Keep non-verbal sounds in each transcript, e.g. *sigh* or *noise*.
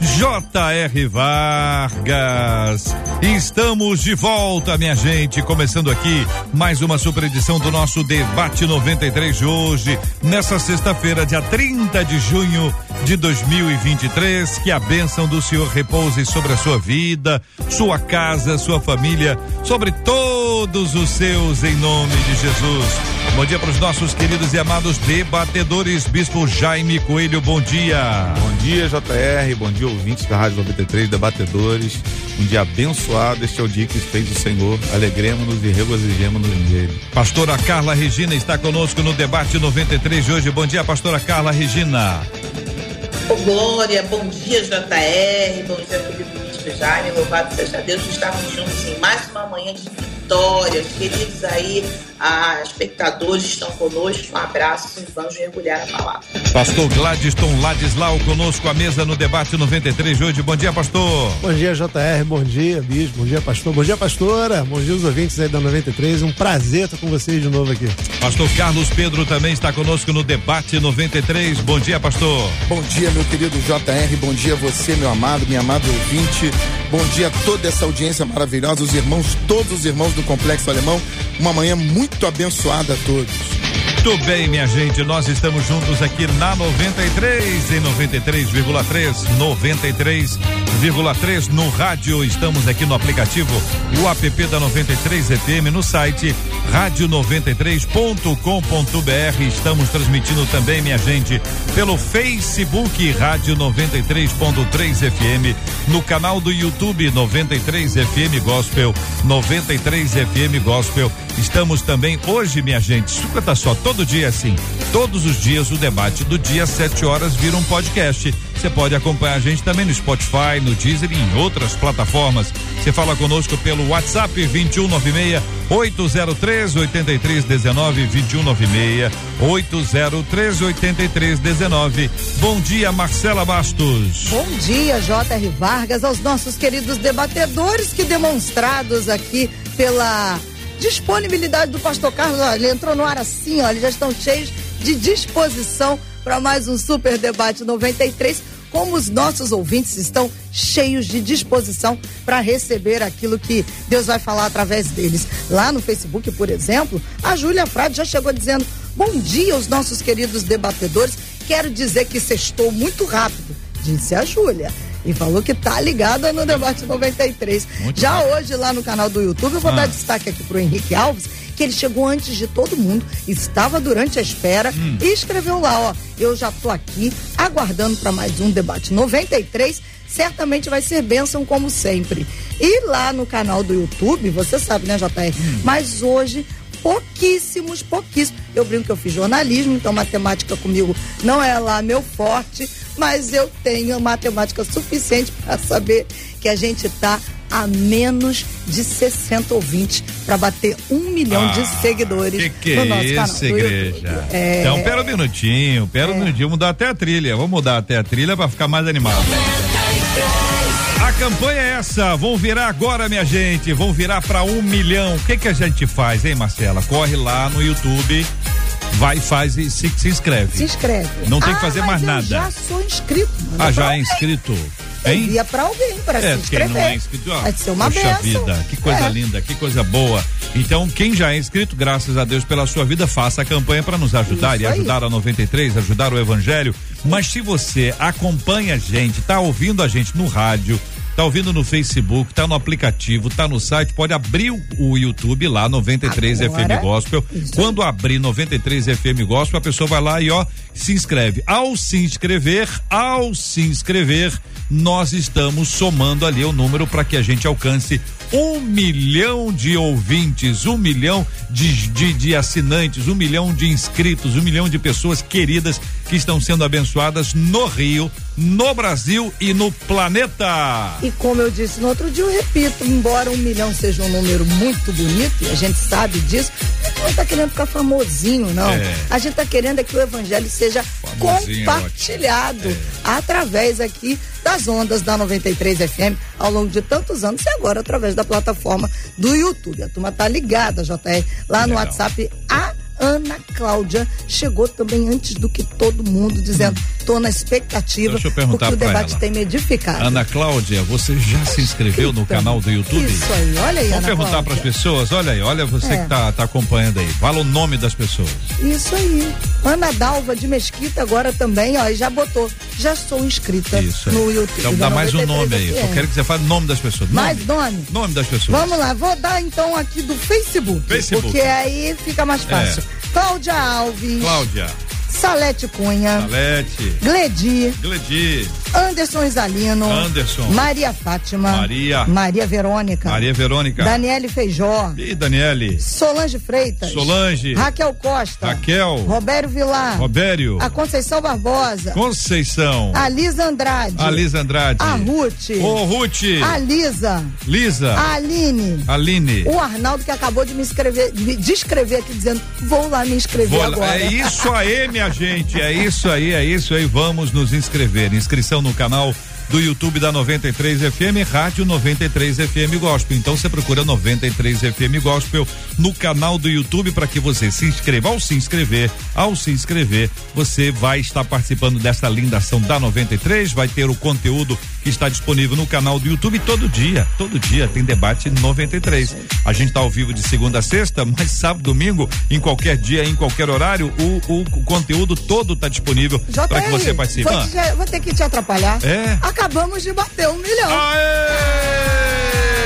J.R. Vargas. Estamos de volta, minha gente. Começando aqui mais uma super edição do nosso Debate 93 de hoje, nessa sexta-feira, dia 30 de junho de 2023. Que a bênção do Senhor repouse sobre a sua vida, sua casa, sua família, sobre todos os seus, em nome de Jesus. Bom dia para os nossos queridos e amados debatedores. Bispo Jaime Coelho, bom dia. Bom dia, JR. Bom dia, ouvintes da Rádio 93, debatedores. Um dia abençoado. Este é o dia que fez o Senhor. Alegremos-nos e regozijemos-nos nele. Pastora Carla Regina está conosco no debate 93 de hoje. Bom dia, Pastora Carla Regina. Oh, glória, bom dia, JR. Bom dia, querido Bispo Jaime. Louvado seja Deus. Estamos juntos em mais uma manhã de vitórias. Queridos aí, ah, espectadores estão conosco. Um abraço e vamos mergulhar na palavra. Pastor Gladstone Ladislau conosco à mesa no debate 93 de hoje. Bom dia, pastor. Bom dia, JR. Bom dia, Bispo. Bom dia, pastor. Bom dia, pastora. Bom dia, os ouvintes aí da 93. Um prazer estar com vocês de novo aqui. Pastor Carlos Pedro também está conosco no debate 93. Bom dia, pastor. Bom dia, meu querido JR. Bom dia, você, meu amado, minha amada ouvinte. Bom dia a toda essa audiência maravilhosa, os irmãos, todos os irmãos do Complexo Alemão. Uma manhã muito abençoada a todos. Muito bem, minha gente, nós estamos juntos aqui na 93 em 93,3, 93,3 no rádio. Estamos aqui no aplicativo, o app da 93 FM no site rádio93.com.br. Estamos transmitindo também, minha gente, pelo Facebook Rádio 93.3 FM, no canal do YouTube 93 FM Gospel, 93 FM Gospel. Estamos também hoje, minha gente, escuta só, todo dia assim, todos os dias o debate do dia, 7 horas, vira um podcast. Você pode acompanhar a gente também no Spotify, no Deezer e em outras plataformas. Você fala conosco pelo WhatsApp 2196 803 8319 2196 803 8319. Bom dia, Marcela Bastos. Bom dia, J.R. Vargas, aos nossos queridos debatedores que demonstrados aqui pela disponibilidade do pastor Carlos. Olha, ele entrou no ar assim, olha, já estão cheios de disposição para mais um super debate 93. Como os nossos ouvintes estão cheios de disposição para receber aquilo que Deus vai falar através deles. Lá no Facebook, por exemplo, a Júlia Frade já chegou dizendo: Bom dia aos nossos queridos debatedores. Quero dizer que sextou muito rápido, disse a Júlia e falou que tá ligada no debate 93. Muito Já bom. hoje lá no canal do YouTube eu vou ah. dar destaque aqui pro Henrique Alves, que ele chegou antes de todo mundo, estava durante a espera hum. e escreveu lá, ó, eu já tô aqui aguardando para mais um debate 93 certamente vai ser bênção como sempre. E lá no canal do YouTube, você sabe, né, JR? Hum. Mas hoje pouquíssimos, pouquíssimos. Eu brinco que eu fiz jornalismo, então matemática comigo não é lá meu forte, mas eu tenho matemática suficiente para saber que a gente está a menos de 60 ouvintes para bater um milhão ah, de seguidores que que no nosso é canal. Isso, igreja. É... Então, pera um minutinho, pera é... um minutinho, mudar até a trilha. Vamos mudar até a trilha para ficar mais animado. A campanha é essa, vão virar agora, minha gente, vão virar para um milhão. O que que a gente faz, hein, Marcela? Corre lá no YouTube, vai, faz e se, se inscreve. Se inscreve. Não tem ah, que fazer mais nada. já sou inscrito. Ah, já é inscrito? Hein? Envia para alguém para é, se inscrever. Quem não é inscrito, ó, Vai ser uma Poxa benção. vida, que coisa é. linda, que coisa boa. Então, quem já é inscrito, graças a Deus pela sua vida, faça a campanha para nos ajudar Isso e ajudar aí. a 93, ajudar o Evangelho. Mas se você acompanha a gente, tá ouvindo a gente no rádio, tá ouvindo no Facebook, tá no aplicativo, tá no site, pode abrir o, o YouTube lá, 93 Agora, FM Gospel. Isso. Quando abrir 93 FM Gospel, a pessoa vai lá e ó, se inscreve. Ao se inscrever, ao se inscrever, nós estamos somando ali o número para que a gente alcance um milhão de ouvintes, um milhão de, de, de assinantes, um milhão de inscritos, um milhão de pessoas queridas que estão sendo abençoadas no Rio, no Brasil e no planeta. E como eu disse no outro dia, eu repito, embora um milhão seja um número muito bonito, e a gente sabe disso, a gente não está querendo ficar famosinho, não. É. A gente está querendo é que o evangelho seja Famosinho é compartilhado através aqui das ondas da 93 FM ao longo de tantos anos e agora através da plataforma do YouTube. A turma tá ligada, JR, lá no Legal. WhatsApp. A Ana Cláudia chegou também antes do que todo mundo, dizendo: tô na expectativa, Deixa eu perguntar porque o debate ela. tem me edificado. Ana Cláudia, você já se inscreveu no Então, canal do YouTube? Isso aí, olha aí, Vamos Ana perguntar para as pessoas, olha aí, olha você É. que tá, tá acompanhando aí. Fala o nome das pessoas. Isso aí. Ana Dalva de Mesquita agora também, ó, e já botou. Já sou inscrita Isso aí. no YouTube. Então dá mais um 93 nome aí. Eu FM. quero que você fale o nome das pessoas. Mais nome? Nome das pessoas. Vamos lá, vou dar então aqui do Facebook. Facebook. Porque aí fica mais fácil. Cláudia Alves. Cláudia, Salete Cunha. Salete, Gledi. Gledi, Anderson Isalino. Anderson. Maria Fátima. Maria. Maria Verônica. Maria Verônica. Daniele Feijó. E Daniele, Solange Freitas. Solange. Raquel Costa. Raquel, Robério Vilar. Robério, A Conceição Barbosa. Conceição, A Lisa Andrade. a Lisa Andrade, A Ruth. Ô Ruth, A Lisa. Lisa, A Aline. Aline. O Arnaldo que acabou de me escrever, me descrever aqui dizendo, vou lá me inscrever Vou lá- agora. É isso aí, minha gente. É isso aí, é isso aí. Vamos nos inscrever. Inscrição no canal do YouTube da 93 FM, Rádio 93 FM Gospel. Então você procura 93 FM Gospel no canal do YouTube para que você se inscreva. Ao se inscrever, ao se inscrever, você vai estar participando desta linda ação da 93, vai ter o conteúdo que está disponível no canal do YouTube todo dia. Todo dia tem debate 93. A gente está ao vivo de segunda a sexta, mas sábado, domingo, em qualquer dia, em qualquer horário, o, o- conteúdo todo está disponível para que você participe. vou, te- vou ter que te atrapalhar. É? Acabamos de bater um milhão. Aê!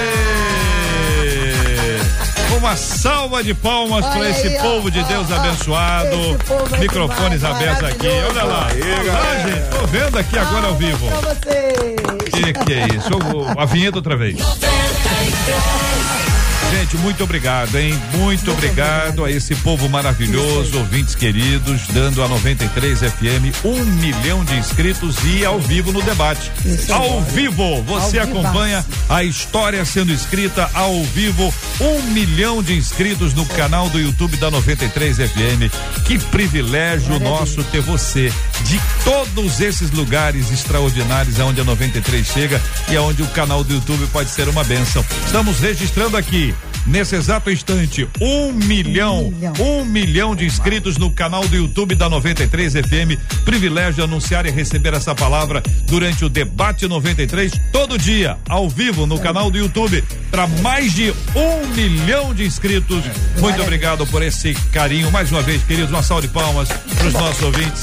Uma salva de palmas para esse aí, ó, povo de ó, Deus ó, abençoado. povo Microfones abertos aqui. Olha lá. Gente, tô vendo aqui agora ao vivo. Pra vocês. Que que é isso? A vinheta outra vez. *laughs* Gente, muito obrigado, hein? Muito obrigado a esse povo maravilhoso, ouvintes queridos, dando a 93 FM um milhão de inscritos e ao vivo no debate. Isso Ao agora. vivo, você Ao vivaço. acompanha a história sendo escrita ao vivo, um milhão de inscritos no canal do YouTube da 93 FM. Que privilégio Maravilha. nosso ter você de todos esses lugares extraordinários aonde a 93 chega e aonde o canal do YouTube pode ser uma bênção. Estamos registrando aqui. Nesse exato instante, um milhão, milhão. um milhão de inscritos no canal do YouTube da 93 FM. Privilégio anunciar e receber essa palavra durante o debate 93, todo dia, ao vivo, no canal do YouTube, para mais de um milhão de inscritos. Muito obrigado por esse carinho. Mais uma vez, queridos, uma salva de palmas para os nossos ouvintes.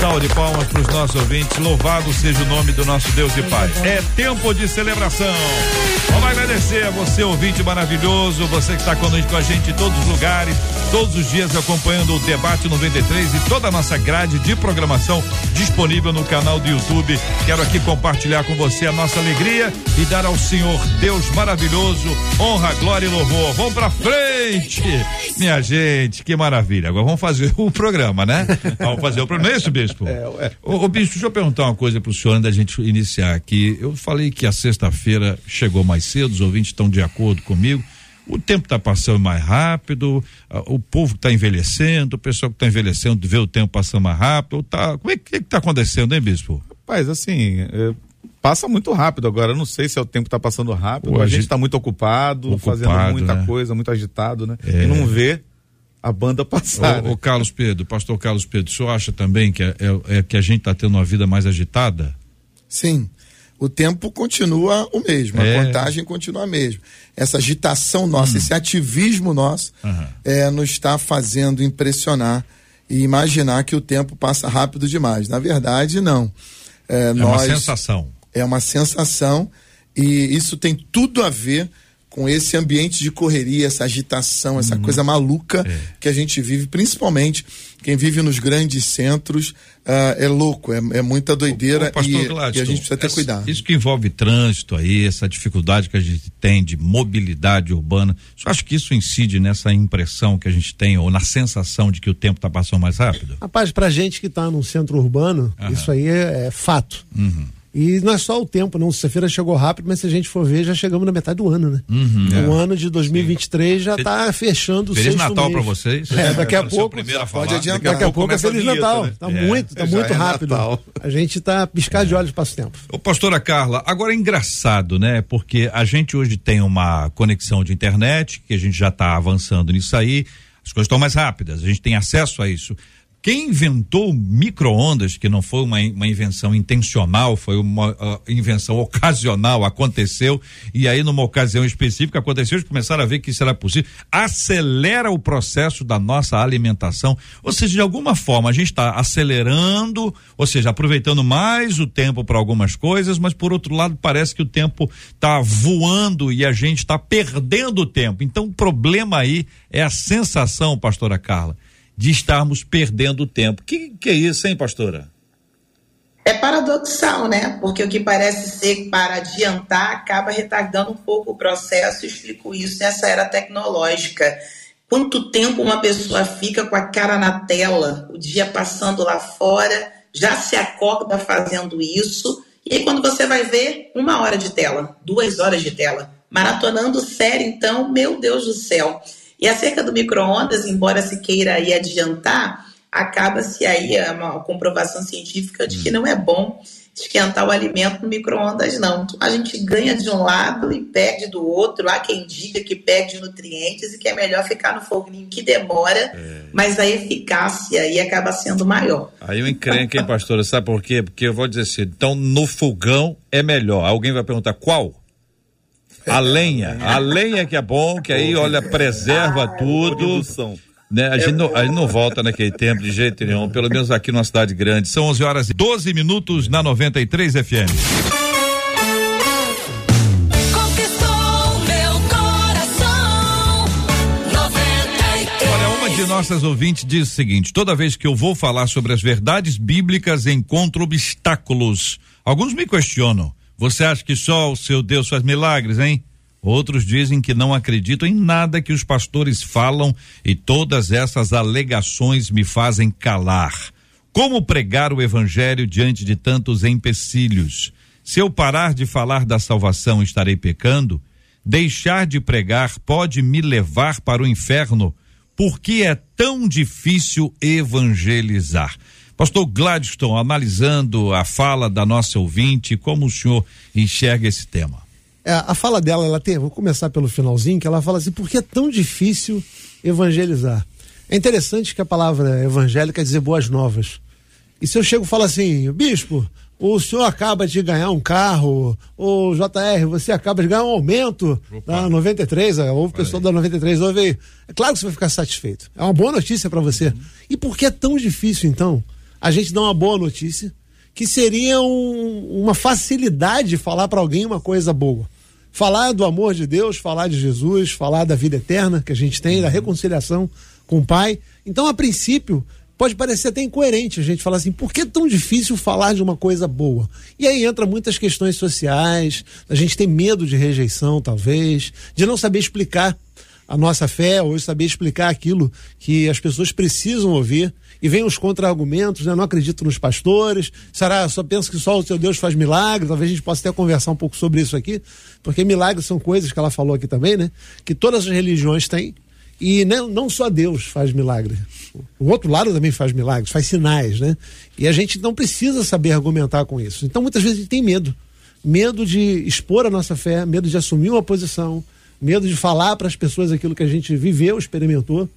Salve de palmas para os nossos ouvintes. Louvado seja o nome do nosso Deus e Pai. É tempo de celebração. Vamos agradecer a você, ouvinte maravilhoso, você que está com a gente em todos os lugares, todos os dias acompanhando o Debate 93 e toda a nossa grade de programação disponível no canal do YouTube. Quero aqui compartilhar com você a nossa alegria e dar ao Senhor Deus maravilhoso honra, glória e louvor. Vamos pra frente, minha gente, que maravilha. Agora vamos fazer o programa, né? Vamos fazer o programa. É isso, bispo? É, ué. Ô, ô, bispo, deixa eu perguntar uma coisa pro senhor antes da gente iniciar aqui. Eu falei que a sexta-feira chegou mais cedo, os ouvintes estão de acordo comigo. O tempo está passando mais rápido, o povo está envelhecendo, o pessoal que está envelhecendo vê o tempo passando mais rápido. Tá, como é que está acontecendo, hein, bispo? Rapaz, assim, é, passa muito rápido agora. Eu não sei se é o tempo que tá passando rápido. A gente- está muito ocupado, Ocupado, fazendo muita né? coisa, muito agitado, né? É. E não vê a banda passar. Ô, né? ô, Carlos Pedro, pastor Carlos Pedro, o senhor acha também que, é, é- é que a gente está tendo uma vida mais agitada? Sim. O tempo continua o mesmo, É. a contagem continua a mesma. Essa agitação nossa, esse ativismo nosso, Aham. é, nos está fazendo impressionar e imaginar que o tempo passa rápido demais. Na verdade, não. É, É nós, uma sensação. é uma sensação e isso tem tudo a ver com esse ambiente de correria, essa agitação, essa uhum. coisa maluca é. que a gente vive, principalmente quem vive nos grandes centros, uh, é louco, é, é muita doideira o, o e, Gladstone, e, a gente precisa ter essa, cuidado. Isso que envolve trânsito aí, essa dificuldade que a gente tem de mobilidade urbana, eu acho que isso incide nessa impressão que a gente tem ou na sensação de que o tempo está passando mais rápido? Rapaz, pra gente que está num centro urbano, uhum. isso aí é, é fato. Uhum. E não é só o tempo, não. Sexta-feira chegou rápido, mas se a gente for ver, já chegamos na metade do ano, né? Uhum, o é. ano de 2023 Sim. já está fechando o Feliz Natal para vocês. É, daqui a pouco. Pode adiantar. Daqui a pouco é Feliz Natal. Né? Tá é, muito, tá muito é rápido. Natal. A gente está piscar de olhos passa o tempo. Ô, pastora Carla, agora é engraçado, né? Porque a gente hoje tem uma conexão de internet, que a gente já está avançando nisso aí. As coisas estão mais rápidas, a gente tem acesso a isso. Quem inventou micro-ondas, que não foi uma, uma invenção intencional, foi uma uh, invenção ocasional, aconteceu, e aí numa ocasião específica aconteceu, eles começaram a ver que isso era possível, acelera o processo da nossa alimentação, ou seja, de alguma forma a gente está acelerando, ou seja, aproveitando mais o tempo para algumas coisas, mas por outro lado parece que o tempo está voando e a gente está perdendo o tempo. Então o problema aí é a sensação, pastora Carla, de estarmos perdendo tempo. Que que é isso, hein, pastora? É paradoxal, né? Porque o que parece ser para adiantar acaba retardando um pouco o processo. explico isso nessa era tecnológica. Quanto tempo uma pessoa fica com a cara na tela, o dia passando lá fora, já se acorda fazendo isso, e aí quando você vai ver, uma hora de tela, duas horas de tela. Maratonando série, então, meu Deus do céu. E acerca do micro-ondas, embora se queira aí adiantar, acaba-se aí uma comprovação científica de que não é bom esquentar o alimento no micro-ondas, não. A gente ganha de um lado e perde do outro. Há quem diga que perde nutrientes e que é melhor ficar no foguinho que demora, é. mas a eficácia aí acaba sendo maior. Aí eu encrenco, hein, pastora? Sabe por quê? Porque eu vou dizer assim, então no fogão é melhor. Alguém vai perguntar qual? A lenha, a lenha que é bom, que aí, olha, preserva tudo. Né? A, gente não, a gente não volta naquele tempo de jeito nenhum, pelo menos aqui numa cidade grande. São 11 horas e 12 minutos na 93 FM. de nossas ouvintes diz o seguinte: toda vez que eu vou falar sobre as verdades bíblicas, encontro obstáculos. Alguns me questionam. Você acha que só o seu Deus faz milagres, hein? Outros dizem que não acreditam em nada que os pastores falam e todas essas alegações me fazem calar. Como pregar o evangelho diante de tantos empecilhos? Se eu parar de falar da salvação, estarei pecando? Deixar de pregar pode me levar para o inferno? Por que é tão difícil evangelizar? Pastor Gladstone, analisando a fala da nossa ouvinte, como o senhor enxerga esse tema? É, a fala dela, ela tem, vou começar pelo finalzinho, que ela fala assim, por que é tão difícil evangelizar? É interessante que a palavra evangelho quer dizer boas novas. E se eu chego e falo assim, bispo, o senhor acaba de ganhar um carro, ou JR, você acaba de ganhar um aumento Opa. da 93, houve pessoa da 93, ouve aí. É claro que você vai ficar satisfeito. É uma boa notícia para você. Uhum. E por que é tão difícil, então, a gente dá uma boa notícia, que seria um, uma facilidade de falar para alguém uma coisa boa. Falar do amor de Deus, falar de Jesus, falar da vida eterna que a gente tem, da reconciliação com o Pai. Então, a princípio, pode parecer até incoerente a gente falar assim, por que é tão difícil falar de uma coisa boa? E aí entra muitas questões sociais, a gente tem medo de rejeição, talvez, de não saber explicar a nossa fé ou saber explicar aquilo que as pessoas precisam ouvir e vem os contra-argumentos, né? Não acredito nos pastores, será, só penso que só o seu Deus faz milagre, talvez a gente possa até conversar um pouco sobre isso aqui, porque milagres são coisas que ela falou aqui também, né? Que todas as religiões têm, e não, não só Deus faz milagre. O outro lado também faz milagres, faz sinais, né? E a gente não precisa saber argumentar com isso. Então muitas vezes a gente tem medo. Medo de expor a nossa fé, medo de assumir uma posição, medo de falar para as pessoas aquilo que a gente viveu, experimentou.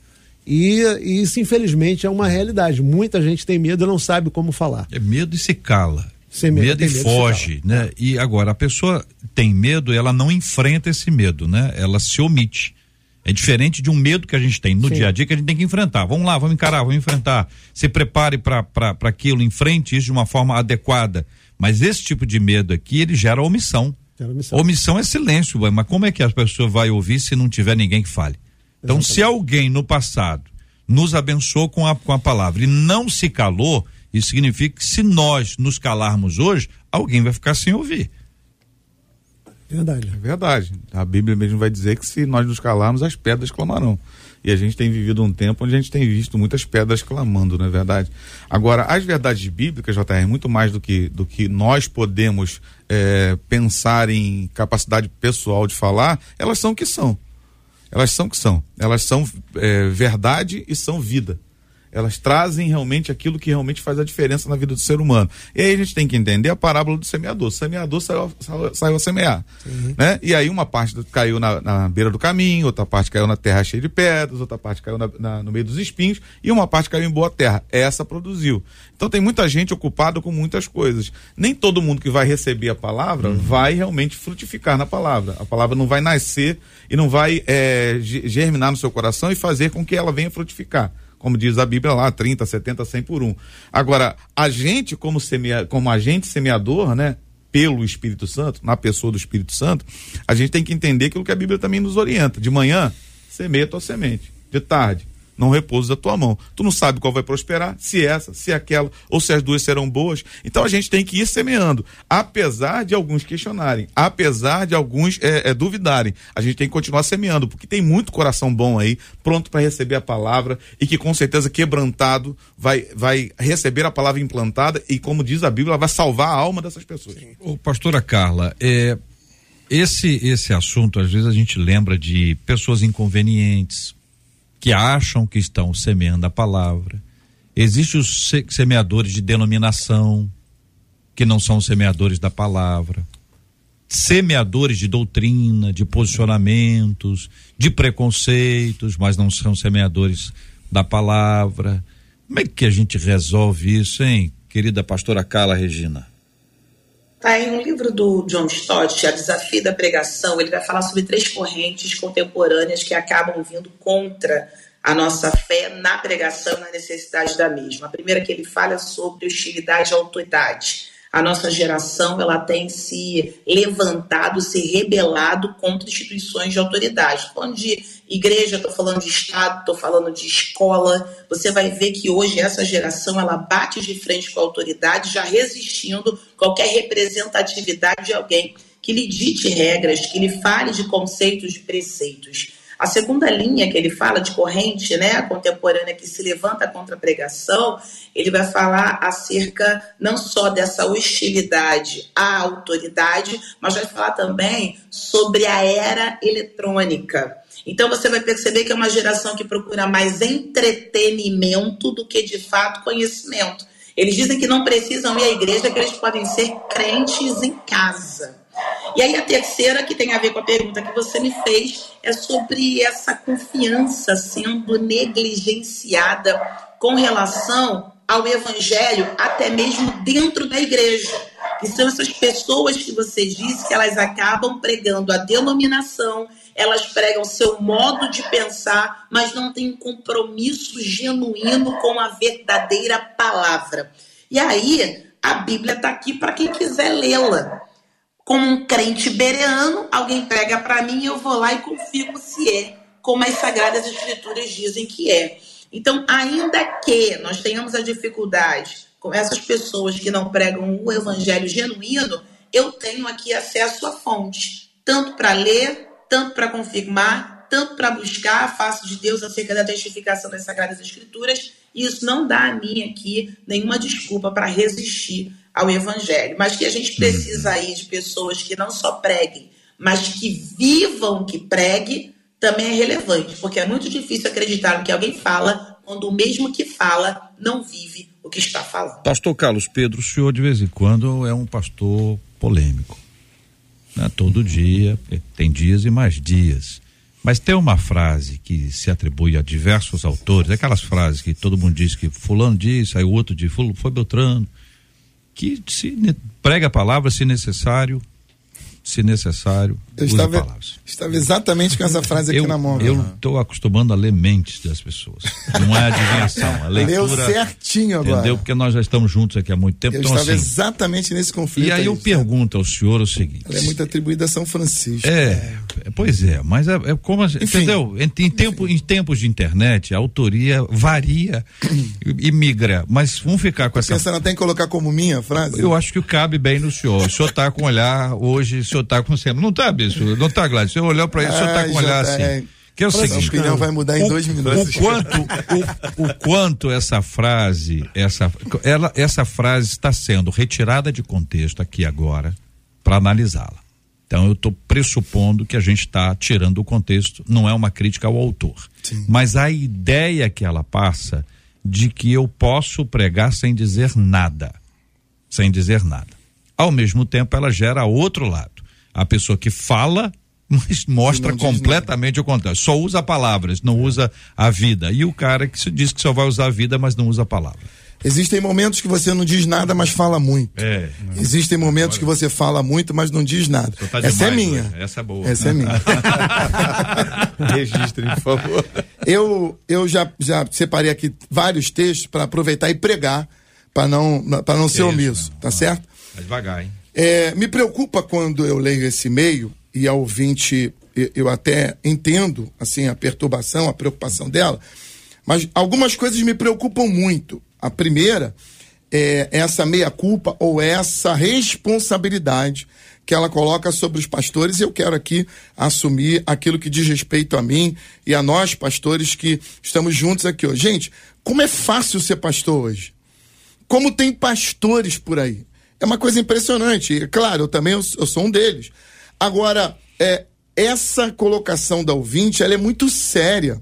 E, e isso, infelizmente, é uma realidade. Muita gente tem medo e não sabe como falar. É medo e se cala. Sem medo, medo e medo foge, né? E agora, a pessoa tem medo, ela não enfrenta esse medo, né? Ela se omite. É diferente de um medo que a gente tem no Sim. dia a dia que a gente tem que enfrentar. Vamos lá, vamos encarar, vamos enfrentar. Se prepare para aquilo, enfrente isso de uma forma adequada. Mas esse tipo de medo aqui, ele gera omissão. Omissão. omissão é silêncio, mas como é que a pessoa vai ouvir se não tiver ninguém que fale? Então, Exatamente. se alguém no passado nos abençoou com a, com a palavra e não se calou, isso significa que se nós nos calarmos hoje, alguém vai ficar sem ouvir. Verdade. É verdade. A Bíblia mesmo vai dizer que se nós nos calarmos, as pedras clamarão. E a gente tem vivido um tempo onde a gente tem visto muitas pedras clamando, não é verdade? Agora, as verdades bíblicas, JR, muito mais do que, do que nós podemos é, pensar em capacidade pessoal de falar, elas são o que são. Elas são o que são. Elas são é, verdade e são vida elas trazem realmente aquilo que realmente faz a diferença na vida do ser humano. E aí a gente tem que entender a parábola do semeador. O semeador saiu, saiu, saiu a semear. Uhum. Né? E aí uma parte caiu na, na, beira do caminho, outra parte caiu na terra cheia de pedras, outra parte caiu na, na, no meio dos espinhos e uma parte caiu em boa terra. Essa produziu. Então tem muita gente ocupada com muitas coisas. Nem todo mundo que vai receber a palavra uhum. vai realmente frutificar na palavra. A palavra não vai nascer e não vai é, germinar no seu coração e fazer com que ela venha frutificar como diz a Bíblia lá, 30, 70, 100 por um. Agora, a gente, como, semea, como agente semeador, né? Pelo Espírito Santo, na pessoa do Espírito Santo, a gente tem que entender aquilo que a Bíblia também nos orienta. De manhã, semeia tua semente. De tarde, não repouso da tua mão. Tu não sabe qual vai prosperar, se essa, se aquela, ou se as duas serão boas. Então a gente tem que ir semeando, apesar de alguns questionarem, apesar de alguns é, é, duvidarem. A gente tem que continuar semeando, porque tem muito coração bom aí, pronto para receber a palavra e que com certeza quebrantado vai, vai receber a palavra implantada e, como diz a Bíblia, vai salvar a alma dessas pessoas. Ô, pastora Carla, é, esse, esse assunto, às vezes a gente lembra de pessoas inconvenientes, que acham que estão semeando a palavra. Existem os semeadores de denominação, que não são semeadores da palavra. Semeadores de doutrina, de posicionamentos, de preconceitos, mas não são semeadores da palavra. Como é que a gente resolve isso, hein, querida pastora Carla Regina? Tá em um livro do John Stott, A Desafio da Pregação, ele vai falar sobre três correntes contemporâneas que acabam vindo contra a nossa fé na pregação na necessidade da mesma. A primeira que ele fala é sobre hostilidade à autoridade. A nossa geração ela tem se levantado, se rebelado contra instituições de autoridade. Falando de igreja, estou falando de Estado, estou falando de escola. Você vai ver que hoje essa geração ela bate de frente com a autoridade, já resistindo qualquer representatividade de alguém que lhe dite regras, que lhe fale de conceitos, de preceitos. A segunda linha que ele fala de corrente né, contemporânea que se levanta contra a pregação, ele vai falar acerca não só dessa hostilidade à autoridade, mas vai falar também sobre a era eletrônica. Então você vai perceber que é uma geração que procura mais entretenimento do que de fato conhecimento. Eles dizem que não precisam ir à igreja, que eles podem ser crentes em casa. E aí a terceira, que tem a ver com a pergunta que você me fez, é sobre essa confiança sendo negligenciada com relação ao evangelho, até mesmo dentro da igreja. Que são essas pessoas que você disse que elas acabam pregando a denominação, elas pregam seu modo de pensar, mas não têm compromisso genuíno com a verdadeira palavra. E aí, a Bíblia está aqui para quem quiser lê-la como um crente bereano, alguém prega para mim, eu vou lá e confirmo se é, como as Sagradas Escrituras dizem que é. Então, ainda que nós tenhamos a dificuldade com essas pessoas que não pregam o evangelho genuíno, eu tenho aqui acesso à fonte, tanto para ler, tanto para confirmar, tanto para buscar a face de Deus acerca da testificação das Sagradas Escrituras, e isso não dá a mim aqui nenhuma desculpa para resistir ao Evangelho, mas que a gente precisa uhum. aí de pessoas que não só preguem, mas que vivam que pregue, também é relevante, porque é muito difícil acreditar no que alguém fala quando o mesmo que fala não vive o que está falando. Pastor Carlos Pedro, o senhor de vez em quando é um pastor polêmico. Né? Todo dia, tem dias e mais dias. Mas tem uma frase que se atribui a diversos autores, aquelas frases que todo mundo diz que fulano disse, aí o outro diz, foi Beltrano, que se prega a palavra se necessário, se necessário, eu estava, palavras. Estava exatamente com essa frase aqui eu, na mão. Eu estou acostumando a ler mentes das pessoas. Não é adivinhação, *laughs* a leitura. Leu certinho agora. Entendeu? Porque nós já estamos juntos aqui há muito tempo. Eu então, estava assim, exatamente nesse conflito. E aí eu pergunto ao senhor o seguinte. Ela é muito atribuída a São Francisco. É, pois é, mas é, é como, enfim, entendeu? Em, em, tempo, em tempos de internet, a autoria varia e, e migra, mas vamos ficar com essa... pensando até em colocar como minha a frase? Eu acho que cabe bem no senhor. O senhor está com olhar hoje, o senhor está com. Não está, está, Gladys? O senhor olhou para isso, o senhor está com olhar assim. É. Que é o Nossa, seguinte, opinião vai mudar em o, dois minutos. O quanto, o, o, quanto essa frase, essa, ela, essa frase está sendo retirada de contexto aqui agora para analisá-la. Então eu estou pressupondo que a gente está tirando o contexto, não é uma crítica ao autor. Sim. Mas a ideia que ela passa de que eu posso pregar sem dizer nada. Sem dizer nada. Ao mesmo tempo, ela gera outro lado. A pessoa que fala mas mostra completamente o contrário. Só usa palavras, não usa a vida. E o cara que diz que só vai usar a vida, mas não usa a palavra. Existem momentos que você não diz nada, mas fala muito. É. Existem momentos que você fala muito, mas não diz nada. Tá Essa demais, é minha. Né? Essa é boa. Essa é minha. *laughs* Registrem, por favor. Eu, eu já, já separei aqui vários textos para aproveitar e pregar, para não, para não ser Isso, omisso, não. tá certo? Vai devagar, hein? É, me preocupa quando eu leio esse e-mail e a ouvinte, eu até entendo assim a perturbação, a preocupação dela, mas algumas coisas me preocupam muito. A primeira é essa meia-culpa ou essa responsabilidade que ela coloca sobre os pastores. Eu quero aqui assumir aquilo que diz respeito a mim e a nós, pastores, que estamos juntos aqui hoje. Gente, como é fácil ser pastor hoje? Como tem pastores por aí? É uma coisa impressionante. Claro, eu também eu sou um deles. Agora, é, essa colocação da ouvinte, ela é muito séria.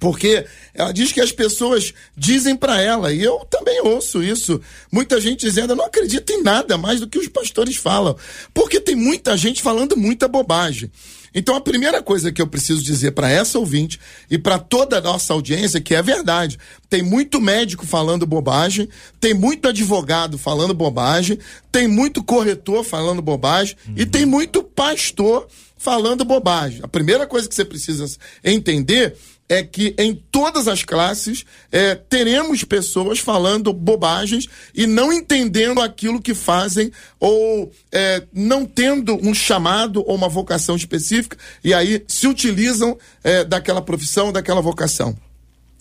Porque ela diz que as pessoas dizem para ela, e eu também ouço isso, muita gente dizendo, eu não acredito em nada mais do que os pastores falam. Porque tem muita gente falando muita bobagem. Então a primeira coisa que eu preciso dizer para essa ouvinte e para toda a nossa audiência que é verdade, tem muito médico falando bobagem, tem muito advogado falando bobagem, tem muito corretor falando bobagem uhum. e tem muito pastor falando bobagem. A primeira coisa que você precisa entender é que em todas as classes é, teremos pessoas falando bobagens e não entendendo aquilo que fazem ou é, não tendo um chamado ou uma vocação específica e aí se utilizam é, daquela profissão, daquela vocação.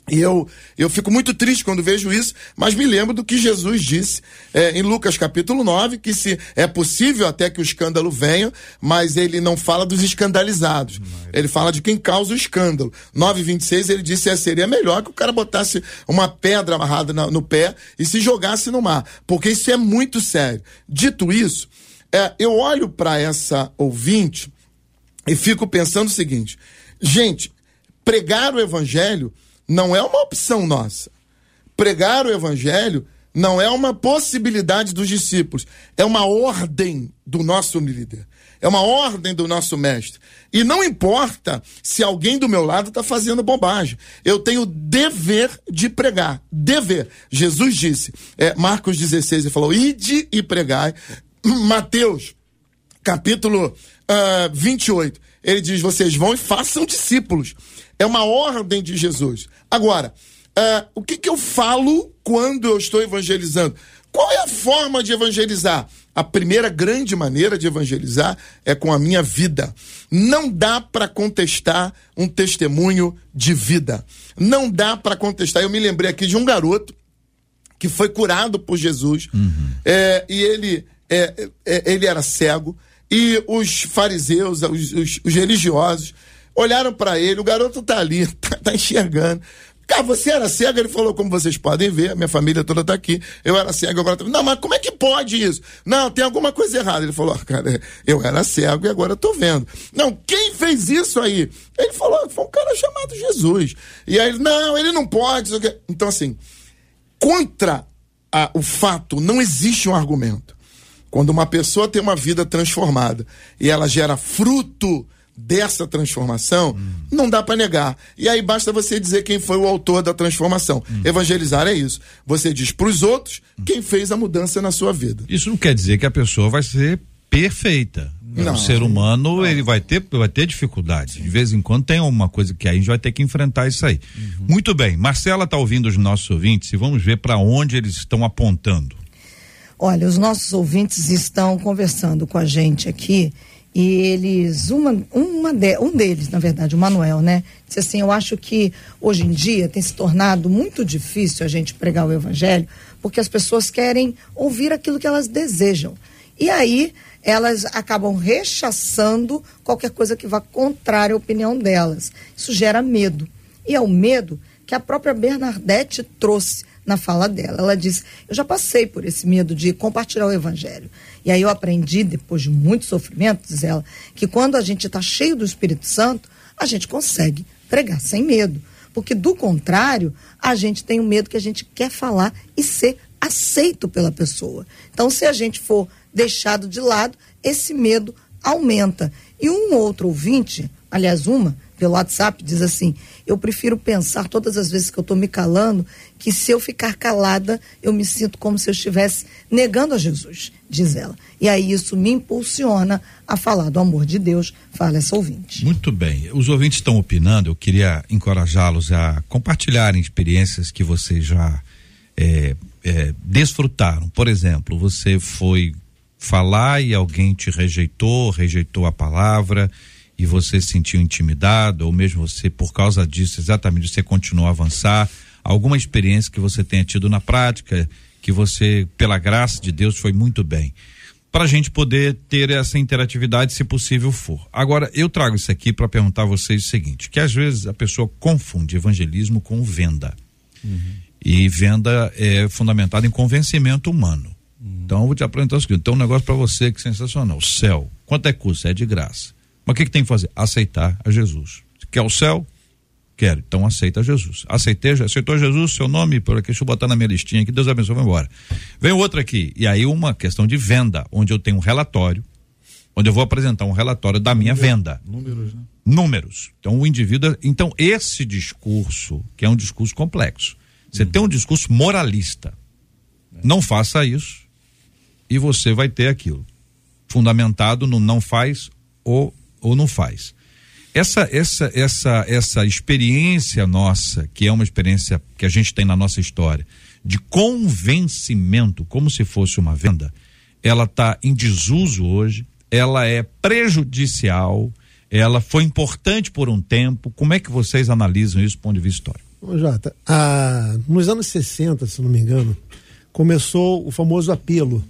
E eu, eu fico muito triste quando vejo isso, mas me lembro do que Jesus disse é, em Lucas capítulo 9, que se é possível até que o escândalo venha, mas ele não fala dos escandalizados. Ele fala de quem causa o escândalo. 9,26 ele disse que seria melhor que o cara botasse uma pedra amarrada na, no pé e se jogasse no mar, porque isso é muito sério. Dito isso, é, eu olho para essa ouvinte e fico pensando o seguinte: gente, pregar o evangelho não é uma opção nossa. Pregar o evangelho não é uma possibilidade dos discípulos, é uma ordem do nosso líder, é uma ordem do nosso mestre. E não importa se alguém do meu lado está fazendo bobagem, eu tenho dever de pregar, dever. Jesus disse, é, Marcos 16, ele falou: ide e pregai. Mateus, capítulo uh, 28, ele diz: vocês vão e façam discípulos. É uma ordem de Jesus. Agora, uh, o que, que eu falo quando eu estou evangelizando? Qual é a forma de evangelizar? A primeira grande maneira de evangelizar é com a minha vida. Não dá para contestar um testemunho de vida. Não dá para contestar. Eu me lembrei aqui de um garoto que foi curado por Jesus uhum. é, e ele, é, é, ele era cego e os fariseus, os, os, os religiosos olharam para ele, o garoto tá ali, *laughs* tá, tá enxergando. Cara, você era cego? Ele falou, como vocês podem ver, minha família toda tá aqui. Eu era cego, agora. Não, mas como é que pode isso? Não, tem alguma coisa errada. Ele falou, cara, eu era cego e agora eu tô vendo. Não, quem fez isso aí? Ele falou, foi um cara chamado Jesus. E aí não, ele não pode. Então, assim, contra a, o fato, não existe um argumento. Quando uma pessoa tem uma vida transformada e ela gera fruto dessa transformação, hum. não dá para negar. E aí basta você dizer quem foi o autor da transformação. Hum. Evangelizar é isso. Você diz para os outros quem fez a mudança na sua vida. Isso não quer dizer que a pessoa vai ser perfeita. Não. O ser humano, não. ele vai ter, vai ter dificuldades. De vez em quando tem uma coisa que aí a gente vai ter que enfrentar isso aí. Uhum. Muito bem. Marcela está ouvindo os nossos ouvintes e vamos ver para onde eles estão apontando. Olha, os nossos ouvintes estão conversando com a gente aqui e eles, uma, uma de, um deles, na verdade, o Manuel, né? Disse assim: Eu acho que hoje em dia tem se tornado muito difícil a gente pregar o evangelho, porque as pessoas querem ouvir aquilo que elas desejam. E aí elas acabam rechaçando qualquer coisa que vá contrária à opinião delas. Isso gera medo. E é o medo que a própria Bernadette trouxe na fala dela. Ela disse: Eu já passei por esse medo de compartilhar o evangelho. E aí eu aprendi, depois de muito sofrimento, diz ela, que quando a gente está cheio do Espírito Santo, a gente consegue pregar sem medo. Porque, do contrário, a gente tem o medo que a gente quer falar e ser aceito pela pessoa. Então, se a gente for deixado de lado, esse medo aumenta. E um outro ouvinte, aliás, uma, pelo WhatsApp, diz assim: Eu prefiro pensar todas as vezes que eu estou me calando, que se eu ficar calada, eu me sinto como se eu estivesse negando a Jesus, diz ela. E aí isso me impulsiona a falar do amor de Deus, fala essa ouvinte. Muito bem. Os ouvintes estão opinando, eu queria encorajá-los a compartilharem experiências que vocês já é, é, desfrutaram. Por exemplo, você foi falar e alguém te rejeitou, rejeitou a palavra e você se sentiu intimidado, ou mesmo você, por causa disso, exatamente, você continuou a avançar, alguma experiência que você tenha tido na prática, que você, pela graça de Deus, foi muito bem. Para a gente poder ter essa interatividade, se possível for. Agora, eu trago isso aqui para perguntar a vocês o seguinte: que às vezes a pessoa confunde evangelismo com venda. Uhum. E venda é fundamentada em convencimento humano. Uhum. Então, eu vou te apresentar o seguinte: tem um negócio para você que é sensacional. Céu. Quanto é que custa? É de graça. Mas o que, que tem que fazer? Aceitar a Jesus. Quer o céu? Quero. Então aceita Jesus. Aceitei, aceitou Jesus, seu nome, por aqui, deixa eu botar na minha listinha aqui, Deus abençoe, vamos embora. Vem outra aqui. E aí uma questão de venda, onde eu tenho um relatório, onde eu vou apresentar um relatório da minha Número, venda. Números, né? Números. Então o indivíduo. Então, esse discurso, que é um discurso complexo. Você uhum. tem um discurso moralista. É. Não faça isso. E você vai ter aquilo. Fundamentado no não faz ou ou não faz. Essa, essa, essa, essa experiência nossa, que é uma experiência que a gente tem na nossa história, de convencimento, como se fosse uma venda, ela está em desuso hoje, ela é prejudicial, ela foi importante por um tempo. Como é que vocês analisam isso do ponto de vista histórico? Jota, ah, nos anos 60, se não me engano, começou o famoso apelo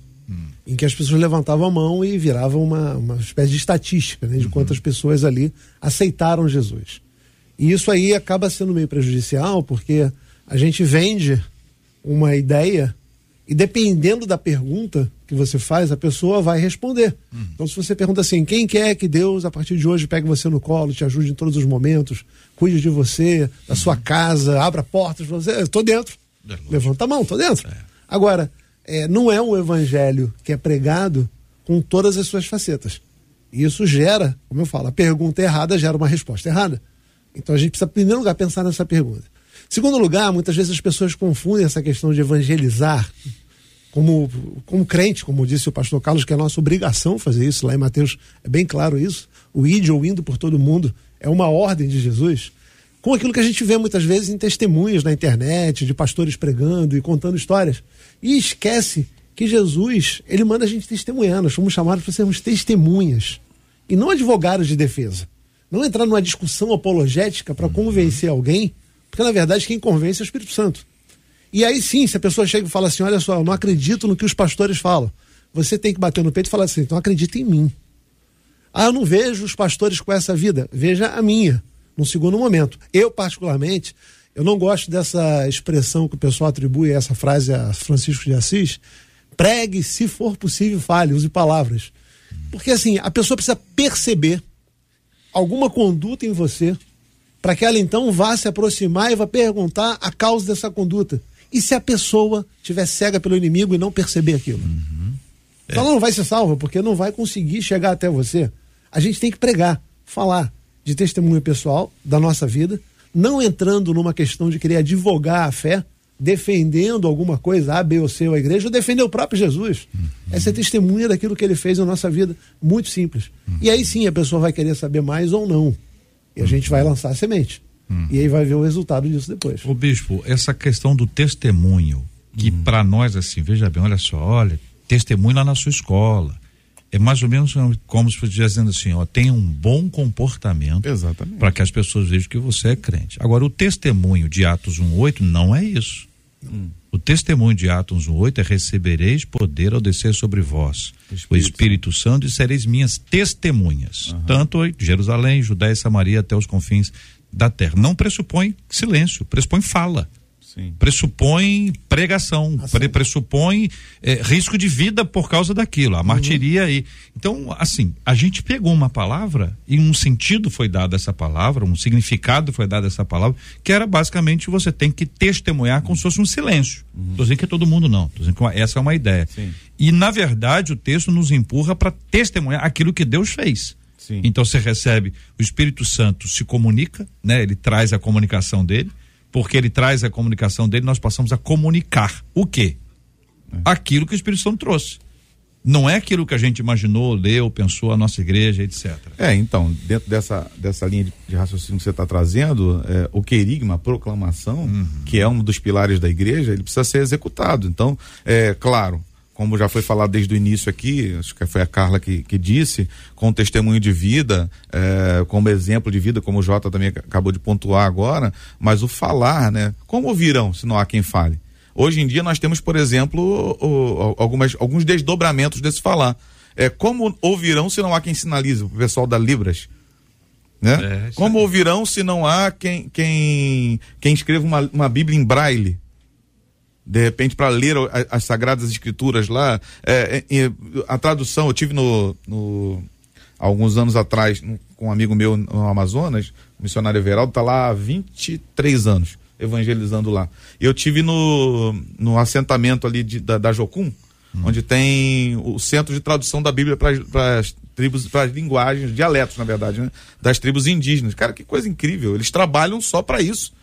em que as pessoas levantavam a mão e viravam uma, uma espécie de estatística né, de uhum. quantas pessoas ali aceitaram Jesus. E isso aí acaba sendo meio prejudicial, porque a gente vende uma ideia e dependendo da pergunta que você faz, a pessoa vai responder. Uhum. Então, se você pergunta assim, quem quer que Deus, a partir de hoje, pegue você no colo, te ajude em todos os momentos, cuide de você, da uhum. sua casa, abra portas você, estou dentro. É Levanta a mão, estou dentro. É. Agora, é, não é um evangelho que é pregado com todas as suas facetas. E isso gera, como eu falo, a pergunta errada gera uma resposta errada. Então a gente precisa, em primeiro lugar, pensar nessa pergunta. Segundo lugar, muitas vezes as pessoas confundem essa questão de evangelizar como, como crente, como disse o pastor Carlos, que é nossa obrigação fazer isso, lá em Mateus é bem claro isso. O ou indo por todo mundo é uma ordem de Jesus com aquilo que a gente vê muitas vezes em testemunhos na internet, de pastores pregando e contando histórias. E esquece que Jesus, ele manda a gente testemunhar. Nós fomos chamados para sermos testemunhas e não advogados de defesa. Não entrar numa discussão apologética para convencer alguém, porque na verdade quem convence é o Espírito Santo. E aí sim, se a pessoa chega e fala assim: olha só, eu não acredito no que os pastores falam, você tem que bater no peito e falar assim: então acredita em mim. Ah, eu não vejo os pastores com essa vida, veja a minha num segundo momento. Eu, particularmente, eu não gosto dessa expressão que o pessoal atribui a essa frase a Francisco de Assis. Pregue, se for possível, fale, use palavras. Porque assim, a pessoa precisa perceber alguma conduta em você para que ela então vá se aproximar e vá perguntar a causa dessa conduta. E se a pessoa estiver cega pelo inimigo e não perceber aquilo? Uhum. É. Então ela não vai ser salva, porque não vai conseguir chegar até você. A gente tem que pregar, falar de testemunho pessoal da nossa vida, não entrando numa questão de querer advogar a fé, defendendo alguma coisa, A, B ou C ou a igreja, ou defender o próprio Jesus. Uhum. Essa é testemunha daquilo que ele fez na nossa vida. Muito simples. Uhum. E aí sim a pessoa vai querer saber mais ou não. E a gente vai lançar a semente. Uhum. E aí vai ver o resultado disso depois. O bispo, essa questão do testemunho, que uhum. para nós, assim, veja bem, olha só, olha, testemunho lá na sua escola. É mais ou menos como se fosse dizendo assim, ó, tenha um bom comportamento para que as pessoas vejam que você é crente. Agora, o testemunho de Atos 1:8 não é isso. Hum. O testemunho de Atos 1:8 é recebereis poder ao descer sobre vós Espírito o Espírito Santo. Santo e sereis minhas testemunhas, uhum. tanto em Jerusalém, Judéia e Samaria até os confins da terra. Não pressupõe silêncio, pressupõe fala. Sim. pressupõe pregação, pre pressupõe é, risco de vida por causa daquilo, a uhum. martiria aí. Então, assim, a gente pegou uma palavra e um sentido foi dado a essa palavra, um significado foi dado a essa palavra, que era basicamente você tem que testemunhar como se fosse um silêncio. Uhum. Tô dizendo que é todo mundo não, tô dizendo que essa é uma ideia. Sim. E na verdade o texto nos empurra para testemunhar aquilo que Deus fez. Sim. Então você recebe o Espírito Santo se comunica, né? Ele traz a comunicação dele porque ele traz a comunicação dele, nós passamos a comunicar o quê? Aquilo que o Espírito Santo trouxe. Não é aquilo que a gente imaginou, leu, pensou a nossa igreja, etc. É, então, dentro dessa, dessa linha de, de raciocínio que você está trazendo, é, o querigma, a proclamação, uhum. que é um dos pilares da igreja, ele precisa ser executado. Então, é claro, como já foi falado desde o início aqui, acho que foi a Carla que, que disse, com testemunho de vida, é, como exemplo de vida, como o Jota também acabou de pontuar agora, mas o falar, né? Como ouvirão se não há quem fale? Hoje em dia nós temos, por exemplo, o, algumas, alguns desdobramentos desse falar. É, como ouvirão se não há quem sinalize, o pessoal da Libras. Né? É, como ouvirão se não há quem, quem, quem escreva uma, uma Bíblia em braille? De repente para ler as sagradas escrituras lá é, é, a tradução eu tive no, no alguns anos atrás com um amigo meu no Amazonas o missionário Everaldo está lá há 23 anos evangelizando lá eu tive no, no assentamento ali de, da, da Jocum hum. onde tem o centro de tradução da Bíblia para as tribos para as linguagens dialetos na verdade né? das tribos indígenas cara que coisa incrível eles trabalham só para isso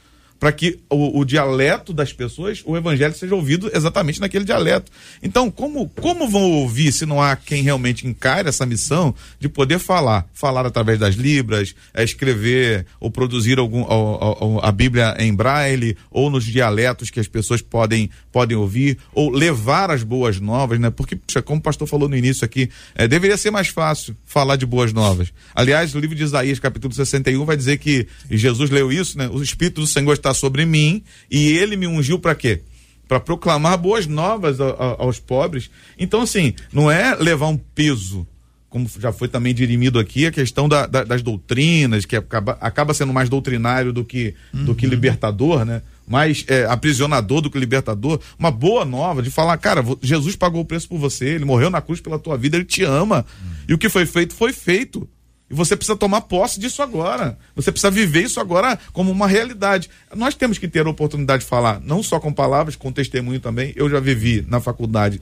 para que o, o, dialeto das pessoas, o evangelho seja ouvido exatamente naquele dialeto. Então, como, como vão ouvir se não há quem realmente encare essa missão de poder falar? Falar através das libras, é escrever ou produzir algum, a, a, a Bíblia em braille ou nos dialetos que as pessoas podem, podem ouvir, ou levar as boas novas, né? Porque, como o pastor falou no início aqui, é, deveria ser mais fácil falar de boas novas. Aliás, o livro de Isaías, capítulo 61, vai dizer que, Jesus leu isso, né? O Espírito do Senhor está sobre mim e ele me ungiu para quê? Para proclamar boas novas a, a, aos pobres. Então, assim, não é levar um peso, como já foi também dirimido aqui, a questão da, da, das doutrinas, que acaba, acaba sendo mais doutrinário do que, uhum. do que uhum. libertador, né? mais é, aprisionador do que libertador, uma boa nova de falar, cara, Jesus pagou o preço por você, ele morreu na cruz pela tua vida, ele te ama. Uhum. E o que foi feito, foi feito. E você precisa tomar posse disso agora. Você precisa viver isso agora como uma realidade. Nós temos que ter a oportunidade de falar, não só com palavras, com testemunho também. Eu já vivi na faculdade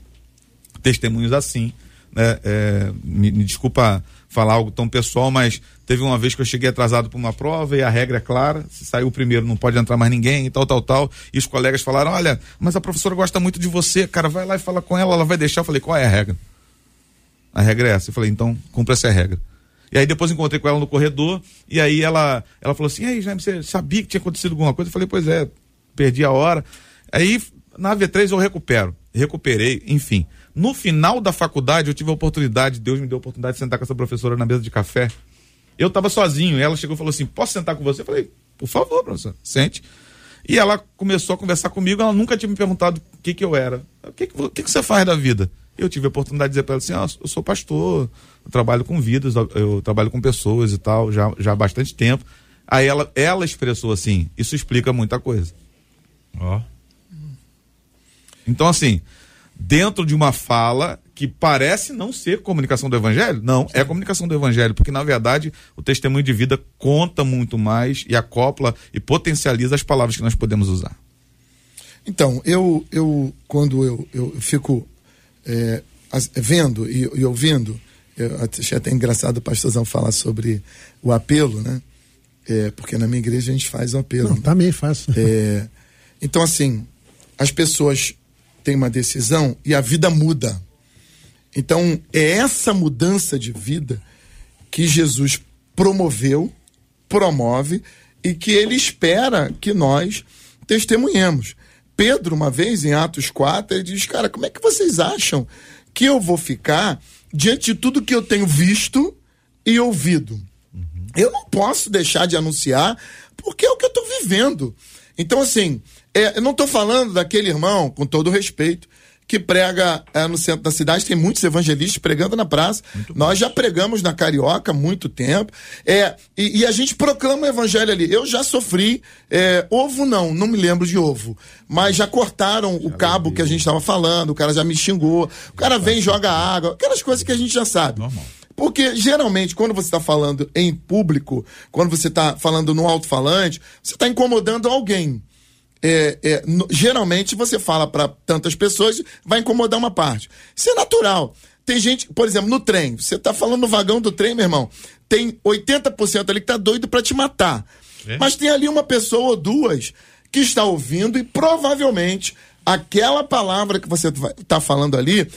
testemunhos assim. Né? É, me, me desculpa falar algo tão pessoal, mas teve uma vez que eu cheguei atrasado para uma prova e a regra é clara: se saiu o primeiro não pode entrar mais ninguém e tal, tal, tal. E os colegas falaram: olha, mas a professora gosta muito de você, cara, vai lá e fala com ela, ela vai deixar. Eu falei: qual é a regra? A regra é essa. Eu falei: então, cumpra essa regra. E aí depois encontrei com ela no corredor, e aí ela, ela falou assim, aí Jaime, você sabia que tinha acontecido alguma coisa? Eu falei, pois é, perdi a hora. Aí na V3 eu recupero. Recuperei, enfim. No final da faculdade eu tive a oportunidade, Deus me deu a oportunidade de sentar com essa professora na mesa de café. Eu estava sozinho, ela chegou e falou assim: posso sentar com você? Eu falei, por favor, professor, sente. E ela começou a conversar comigo, ela nunca tinha me perguntado o que, que eu era. O que, que, que, que você faz da vida? Eu tive a oportunidade de dizer para ela assim: ah, eu sou pastor, eu trabalho com vidas, eu trabalho com pessoas e tal, já, já há bastante tempo. Aí ela, ela expressou assim, isso explica muita coisa. Ó. Oh. Então, assim, dentro de uma fala que parece não ser comunicação do evangelho, não, é comunicação do evangelho, porque na verdade o testemunho de vida conta muito mais e acopla e potencializa as palavras que nós podemos usar. Então, eu, eu quando eu, eu fico é, vendo e, e ouvindo eu achei até engraçado o pastorzão falar sobre o apelo, né? É, porque na minha igreja a gente faz o apelo. Não, né? também faço. É, então, assim, as pessoas têm uma decisão e a vida muda. Então, é essa mudança de vida que Jesus promoveu, promove e que ele espera que nós testemunhemos. Pedro, uma vez em Atos 4, ele diz: Cara, como é que vocês acham que eu vou ficar diante de tudo que eu tenho visto e ouvido? Uhum. Eu não posso deixar de anunciar, porque é o que eu estou vivendo. Então, assim, é, eu não estou falando daquele irmão, com todo respeito, que prega é, no centro da cidade, tem muitos evangelistas pregando na praça. Nós já pregamos na Carioca há muito tempo. É, e, e, a gente proclama o evangelho ali. Eu já sofri, é, ovo não, não me lembro de ovo. Mas já cortaram já o cabo vi. que a gente estava falando, o cara já me xingou, o cara vem e joga água, aquelas coisas que a gente já sabe. Normal. Porque geralmente, quando você está falando em público, quando você está falando no alto-falante, você está incomodando alguém é, é, no, geralmente você fala para tantas pessoas, vai incomodar uma parte. Isso é natural. Tem gente, por exemplo, no trem, você tá falando no vagão do trem, meu irmão, tem 80% ali que tá doido para te matar. É? Mas tem ali uma pessoa ou duas que está ouvindo e provavelmente aquela palavra que você está falando ali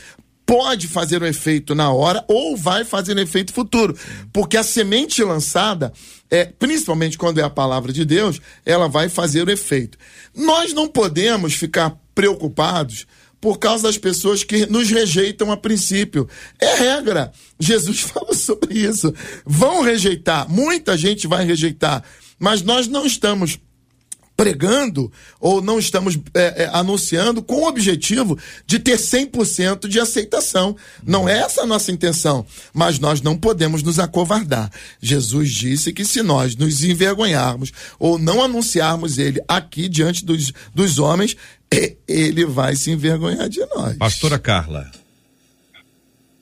pode fazer um efeito na hora ou vai fazer um efeito futuro. Porque a semente lançada, é, principalmente quando é a palavra de Deus, ela vai fazer o efeito. Nós não podemos ficar preocupados por causa das pessoas que nos rejeitam a princípio. É regra. Jesus *laughs* falou sobre isso. Vão rejeitar, muita gente vai rejeitar, mas nós não estamos pregando ou não estamos é, é, anunciando com o objetivo de ter 100% de aceitação. Não é essa a nossa intenção, mas nós não podemos nos acovardar. Jesus disse que se nós nos envergonharmos ou não anunciarmos ele aqui diante dos, dos homens, ele vai se envergonhar de nós. Pastora Carla.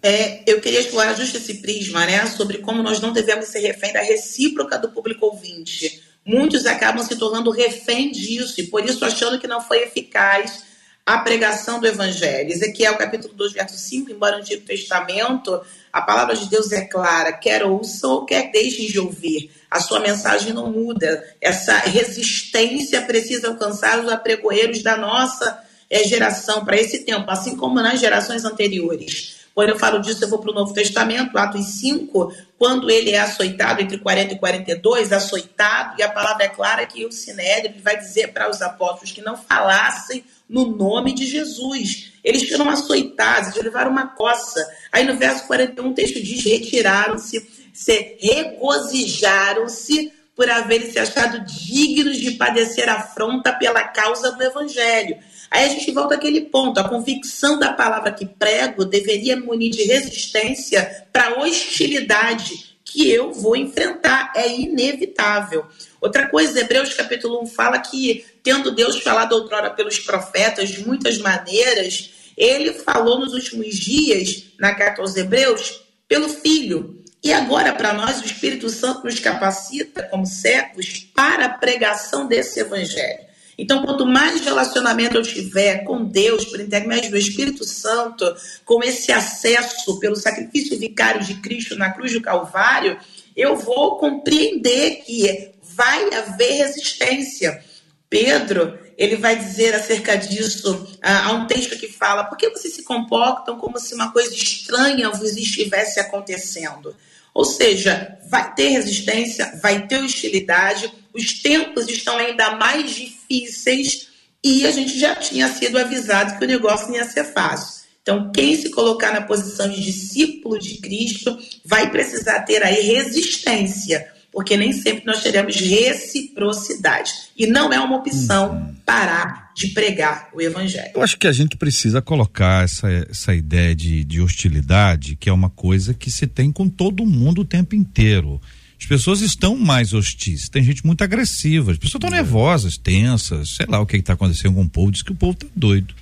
É, eu queria explorar justo esse prisma, né, sobre como nós não devemos ser refém da recíproca do público ouvinte muitos acabam se tornando refém disso e por isso achando que não foi eficaz a pregação do evangelho. Ezequiel capítulo 2, verso 5, embora no Antigo Testamento a palavra de Deus é clara, quer ouçam, quer deixem de ouvir. A sua mensagem não muda. Essa resistência precisa alcançar os apregoeiros da nossa é, geração para esse tempo, assim como nas gerações anteriores. Quando eu falo disso, eu vou para o Novo Testamento, Atos 5, quando ele é açoitado entre 40 e 42, açoitado, e a palavra é clara que o Sinédrio vai dizer para os apóstolos que não falassem no nome de Jesus. Eles foram açoitados, eles levaram uma coça. Aí no verso 41 o texto diz: retiraram-se, se regozijaram-se por haverem se achado dignos de padecer afronta pela causa do evangelho. Aí a gente volta àquele ponto: a convicção da palavra que prego deveria munir de resistência para a hostilidade que eu vou enfrentar. É inevitável. Outra coisa, Hebreus capítulo 1 fala que, tendo Deus falado outrora pelos profetas de muitas maneiras, ele falou nos últimos dias, na carta aos Hebreus, pelo Filho. E agora, para nós, o Espírito Santo nos capacita, como servos, para a pregação desse evangelho. Então, quanto mais relacionamento eu tiver com Deus, por intermédio do Espírito Santo, com esse acesso pelo sacrifício vicário de Cristo na cruz do Calvário, eu vou compreender que vai haver resistência. Pedro, ele vai dizer acerca disso, ah, há um texto que fala: por que vocês se comportam como se uma coisa estranha vos estivesse acontecendo? Ou seja, vai ter resistência, vai ter hostilidade, os tempos estão ainda mais difíceis e a gente já tinha sido avisado que o negócio não ia ser fácil. Então, quem se colocar na posição de discípulo de Cristo vai precisar ter aí resistência, porque nem sempre nós teremos reciprocidade. E não é uma opção uhum. parar de pregar o evangelho. Eu acho que a gente precisa colocar essa, essa ideia de, de hostilidade, que é uma coisa que se tem com todo mundo o tempo inteiro. As pessoas estão mais hostis. Tem gente muito agressiva. As pessoas estão é. nervosas, tensas. Sei lá o que está acontecendo com o povo. Diz que o povo está doido.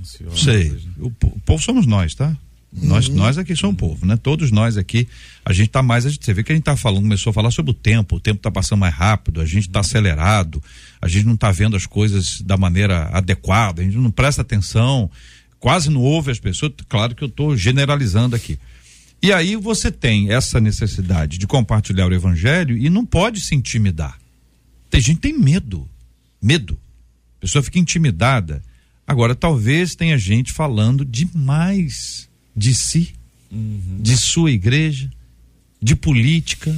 Ansioso, Sei. Né? O, o, povo somos nós, tá? Uhum. Nós, nós aqui somos o povo, né? Todos nós aqui, a gente está mais. Você vê que a gente está falando, começou a falar sobre o tempo. O tempo está passando mais rápido. A gente está acelerado. A gente não está vendo as coisas da maneira adequada. A gente não presta atenção. Quase não ouve as pessoas. Claro que eu estou generalizando aqui. E aí você tem essa necessidade de compartilhar o evangelho e não pode se intimidar. Tem gente que tem medo. Medo. A pessoa fica intimidada. Agora, talvez tenha gente falando demais de si, uhum. de sua igreja, de política,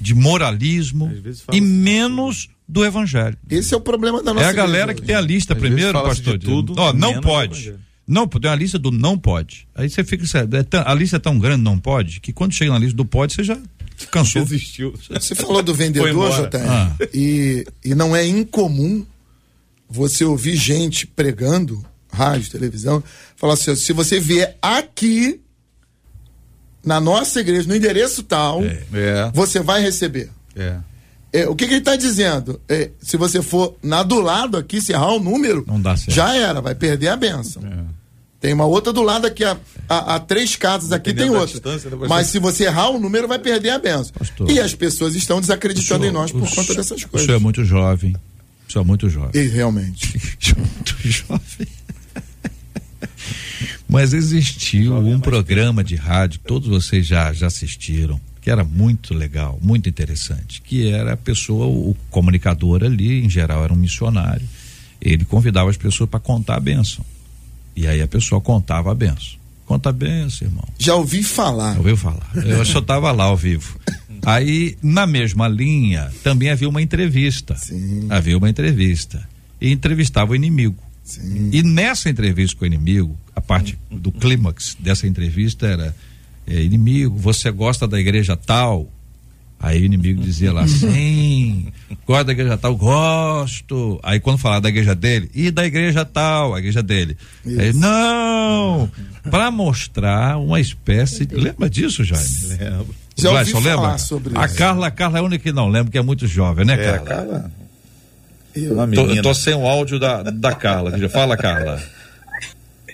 de moralismo e assim, menos do evangelho. Esse é o problema da nossa É a galera que tem a lista Às primeiro, pastor. De tudo, ó, não pode. Não, tem a lista do não pode. Aí você fica, é a lista é tão grande, não pode, que quando chega na lista do pode, você já cansou. Desistiu. Você falou do vendedor, JR, ah. e, e não é incomum você ouvir gente pregando, rádio, televisão, falar assim: se você vier aqui, na nossa igreja, no endereço tal, é. é. você vai receber. É. É, o que, que ele está dizendo? É, se você for na do lado aqui, se errar o número, já era, vai perder a benção. É. Tem uma outra do lado aqui, a, a, a três casas aqui tem outra. Mas se você errar o número, vai perder a benção. Pastor, e as pessoas estão desacreditando senhor, em nós por conta dessas coisas. O senhor é muito jovem. O senhor é muito jovem. E realmente. *laughs* muito jovem. *laughs* Mas existiu um programa de rádio, todos vocês já, já assistiram, que era muito legal, muito interessante, que era a pessoa, o comunicador ali, em geral era um missionário, ele convidava as pessoas para contar a bênção. E aí a pessoa contava a benção. Conta a benção, irmão. Já ouvi falar. Ouviu falar. Eu só estava lá ao vivo. Aí, na mesma linha, também havia uma entrevista. Sim. Havia uma entrevista. E entrevistava o inimigo. Sim. E nessa entrevista com o inimigo, a parte do clímax dessa entrevista era: é, inimigo, você gosta da igreja tal? Aí o inimigo dizia lá, sim, gosta da igreja tal, gosto. Aí quando falava da igreja dele, e da igreja tal, a igreja dele. Aí, não! Para mostrar uma espécie. Lembra disso, Jaime? Lembro. Já ouvi falar lembra? sobre a isso. Carla, a Carla é a única que não lembra, que é muito jovem, né, é, Carla? Carla. Eu, tô, tô sem o áudio da, da Carla. Fala, Carla.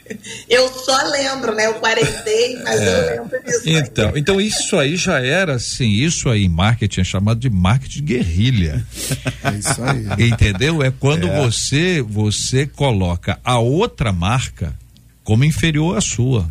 *laughs* Eu só lembro, né? Eu quarentei, mas é. eu lembro disso. Então, então isso aí já era assim, isso aí em marketing é chamado de marketing guerrilha. *laughs* É isso aí. Entendeu? É quando é. você você coloca a outra marca como inferior à sua.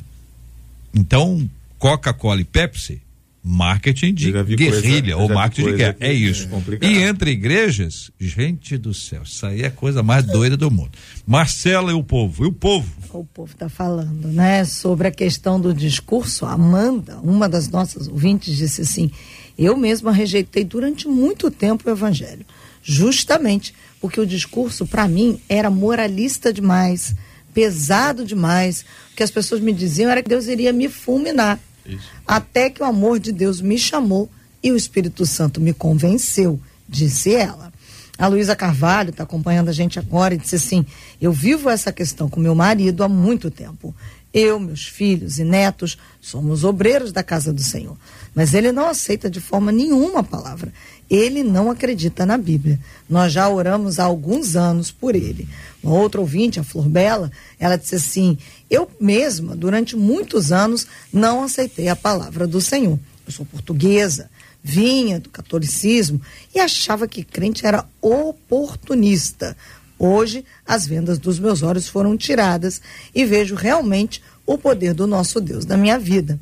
Então, Coca-Cola e Pepsi marketing de guerrilha coisa, ou marketing de guerra. É isso. É e entre igrejas, gente do céu, isso aí é a coisa mais doida do mundo. Marcela e o povo. E o povo? O povo está falando, né? Sobre a questão do discurso. Amanda, uma das nossas ouvintes, disse assim: Eu mesma rejeitei durante muito tempo o evangelho. Justamente porque o discurso, para mim, era moralista demais, pesado demais. O que as pessoas me diziam era que Deus iria me fulminar. Isso. Até que o amor de Deus me chamou e o Espírito Santo me convenceu, disse ela. A Luísa Carvalho está acompanhando a gente agora e disse assim: Eu vivo essa questão com meu marido há muito tempo. Eu, meus filhos e netos somos obreiros da casa do Senhor. Mas ele não aceita de forma nenhuma a palavra. Ele não acredita na Bíblia. Nós já oramos há alguns anos por ele. Uma outra ouvinte, a Flor Bela, ela disse assim: Eu mesma, durante muitos anos, não aceitei a palavra do Senhor. Eu sou portuguesa, vinha do catolicismo e achava que crente era oportunista. Hoje, as vendas dos meus olhos foram tiradas e vejo realmente o poder do nosso Deus na minha vida.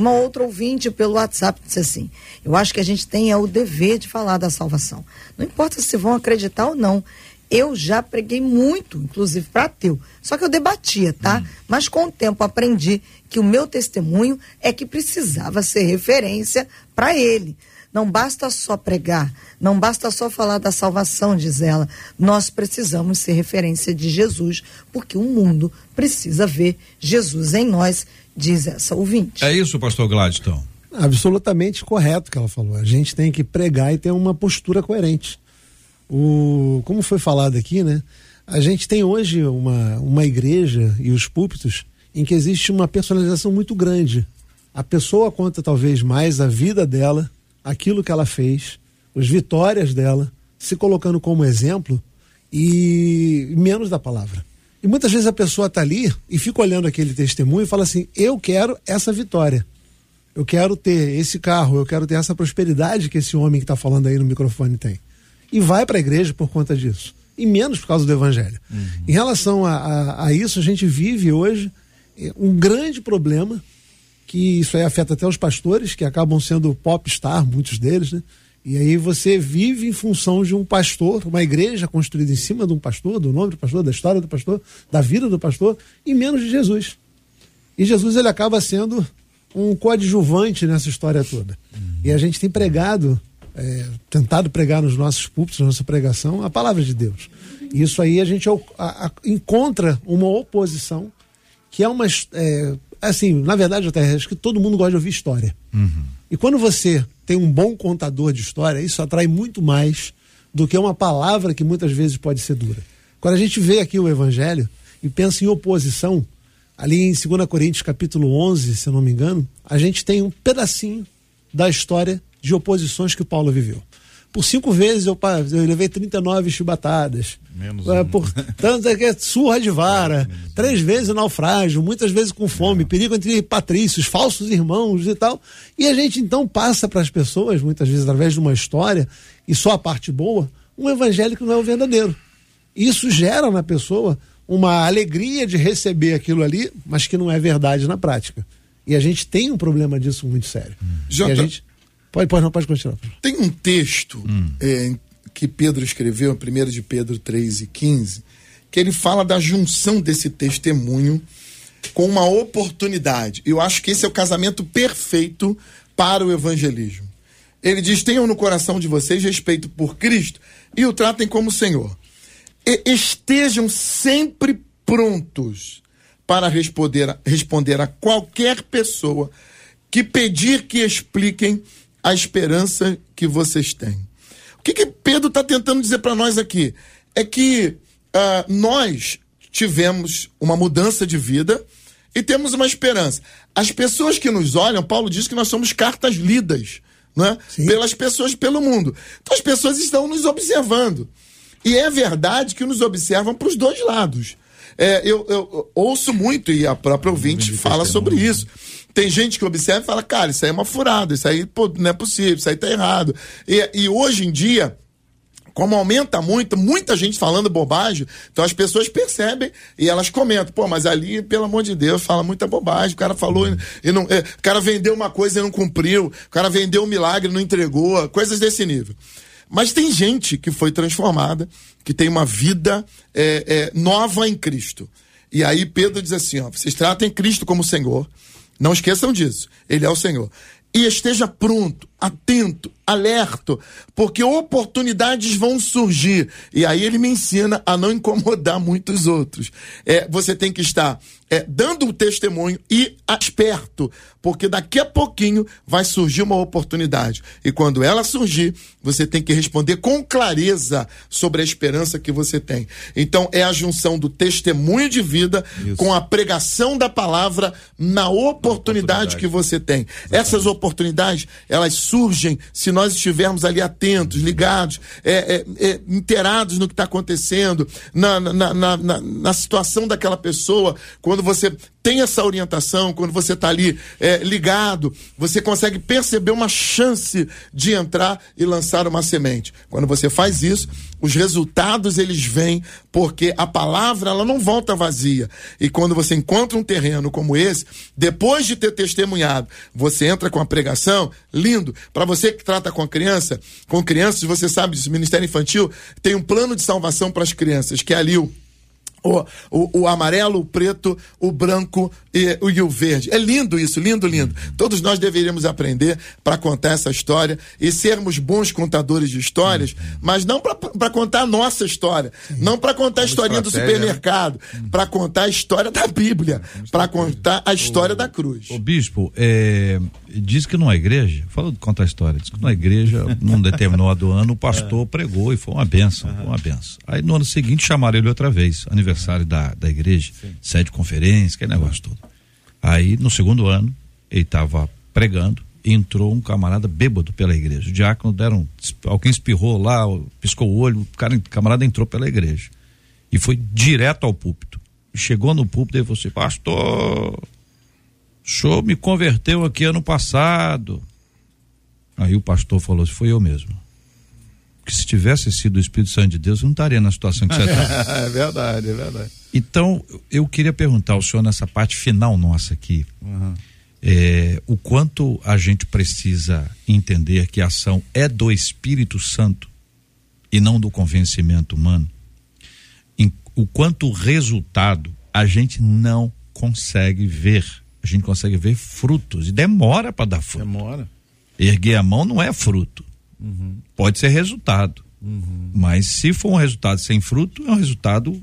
Uma outra ouvinte pelo WhatsApp disse assim: Eu acho que a gente tem é o dever de falar da salvação. Não importa se vão acreditar ou não. Eu já preguei muito, inclusive para ateu. Só que eu debatia, tá? Hum. Mas com o tempo aprendi que o meu testemunho é que precisava ser referência para ele. Não basta só pregar, não basta só falar da salvação, diz ela. Nós precisamos ser referência de Jesus, porque o mundo precisa ver Jesus em nós, diz essa ouvinte. É isso, pastor Gladstone? Absolutamente correto o que ela falou. A gente tem que pregar e ter uma postura coerente. O, como foi falado aqui, né? A gente tem hoje uma, uma igreja e os púlpitos em que existe uma personalização muito grande. A pessoa conta talvez mais a vida dela, aquilo que ela fez, as vitórias dela, se colocando como exemplo e menos da palavra. E muitas vezes a pessoa está ali e fica olhando aquele testemunho e fala assim: eu quero essa vitória. Eu quero ter esse carro, eu quero ter essa prosperidade que esse homem que está falando aí no microfone tem. E vai para a igreja por conta disso. E menos por causa do evangelho. Uhum. Em relação a, a, a isso, a gente vive hoje é, um grande problema, que isso aí afeta até os pastores, que acabam sendo pop star, muitos deles, né? E aí você vive em função de um pastor, uma igreja construída em cima de um pastor, do nome do pastor, da história do pastor, da vida do pastor, e menos de Jesus. E Jesus ele acaba sendo um coadjuvante nessa história toda. E a gente tem pregado, é, tentado pregar nos nossos púlpitos, na nossa pregação, a palavra de Deus. E isso aí a gente a, a, encontra uma oposição que é uma. É, assim, na verdade, até acho que todo mundo gosta de ouvir história. Uhum. E quando você tem um bom contador de história, isso atrai muito mais do que uma palavra que muitas vezes pode ser dura. Quando a gente vê aqui o Evangelho e pensa em oposição, ali em 2 Coríntios capítulo 11, se eu não me engano, a gente tem um pedacinho da história de oposições que Paulo viveu. Por cinco vezes eu, eu levei 39 chibatadas. Menos é, um. Por tanto, é que é surra de vara. *laughs* É, três vezes naufrágio, muitas vezes com fome, é. perigo entre patrícios, falsos irmãos e tal. E a gente então passa para as pessoas, muitas vezes através de uma história, e só a parte boa, um evangelho que não é o verdadeiro. Isso gera na pessoa uma alegria de receber aquilo ali, mas que não é verdade na prática. E a gente tem um problema disso muito sério. Jota, a gente Pode, pode, não, pode continuar. Tem um texto hum. é, que Pedro escreveu, 1 de Pedro 3 e 15, que ele fala da junção desse testemunho com uma oportunidade. Eu acho que esse é o casamento perfeito para o evangelismo. Ele diz: tenham no coração de vocês respeito por Cristo e o tratem como Senhor. E estejam sempre prontos para responder, responder a qualquer pessoa que pedir que expliquem a esperança que vocês têm. O que, que Pedro está tentando dizer para nós aqui? É que uh, nós tivemos uma mudança de vida e temos uma esperança. As pessoas que nos olham, Paulo diz que nós somos cartas lidas né? pelas pessoas pelo mundo. Então as pessoas estão nos observando. E é verdade que nos observam para os dois lados. É, eu, eu, ouço muito, e a própria ouvinte fala sobre isso. Tem gente que observa e fala, cara, isso aí é uma furada, isso aí pô, não é possível, isso aí tá errado. E, e hoje em dia, como aumenta muito, muita gente falando bobagem, então as pessoas percebem e elas comentam, pô, mas ali, pelo amor de Deus, fala muita bobagem, o cara falou e, e não. É, o cara vendeu uma coisa e não cumpriu, o cara vendeu um milagre e não entregou, coisas desse nível. Mas tem gente que foi transformada, que tem uma vida é, é, nova em Cristo. E aí Pedro diz assim: ó, vocês tratem Cristo como Senhor, não esqueçam disso. Ele é o Senhor. E esteja pronto, atento, alerto, porque oportunidades vão surgir. E aí ele me ensina a não incomodar *laughs* muitos outros. É, você tem que estar é, dando o testemunho e esperto, porque daqui a pouquinho vai surgir uma oportunidade. E quando ela surgir, você tem que responder com clareza sobre a esperança que você tem. Então, é a junção do testemunho de vida Isso. com a pregação da palavra na oportunidade, oportunidade. que você tem. Exatamente. Essas oportunidades, elas surgem se nós estivermos ali atentos, ligados, é, é, é, inteirados no que está acontecendo, na, na, na, na, na situação daquela pessoa, quando quando você tem essa orientação, quando você está ali é, ligado, você consegue perceber uma chance de entrar e lançar uma semente. Quando você faz isso, os resultados eles vêm porque a palavra ela não volta vazia. E quando você encontra um terreno como esse, depois de ter testemunhado, você entra com a pregação, lindo. Para você que trata com a criança, com crianças, você sabe o Ministério Infantil tem um plano de salvação para as crianças, que é ali o o, o, o, amarelo, o preto, o branco e, o, e o verde. É lindo isso, lindo, lindo. Todos nós deveríamos aprender para contar essa história e sermos bons contadores de histórias, mas não para contar a nossa história, não para contar a historinha do né? supermercado, né? para contar a história da Bíblia, para contar a história o, da cruz. O bispo é, diz que numa igreja, fala de contar a história, diz que numa igreja, num determinado *laughs* ano, o pastor pregou e foi uma benção, foi uma benção. Aí no ano seguinte chamaram ele outra vez, aniversário aniversário da, da igreja, Sim. sede conferência, aquele negócio todo. Aí, no segundo ano, ele estava pregando, entrou um camarada bêbado pela igreja. O diácono deram, alguém espirrou lá, piscou o olho, o cara, o camarada entrou pela igreja. E foi direto ao púlpito. Chegou no púlpito e falou assim, pastor, o senhor me converteu aqui ano passado. Aí o pastor falou assim, foi eu mesmo que se tivesse sido o Espírito Santo de Deus, não estaria na situação que você está. *laughs* é verdade, é verdade. Então, eu queria perguntar ao senhor nessa parte final nossa aqui. Uhum. é, o quanto a gente precisa entender que a ação é do Espírito Santo e não do convencimento humano, em, o quanto o resultado a gente não consegue ver. A gente consegue ver frutos e demora para dar fruto. Demora. Erguer a mão não é fruto. Uhum. Pode ser resultado. Uhum. Mas se for um resultado sem fruto, é um resultado,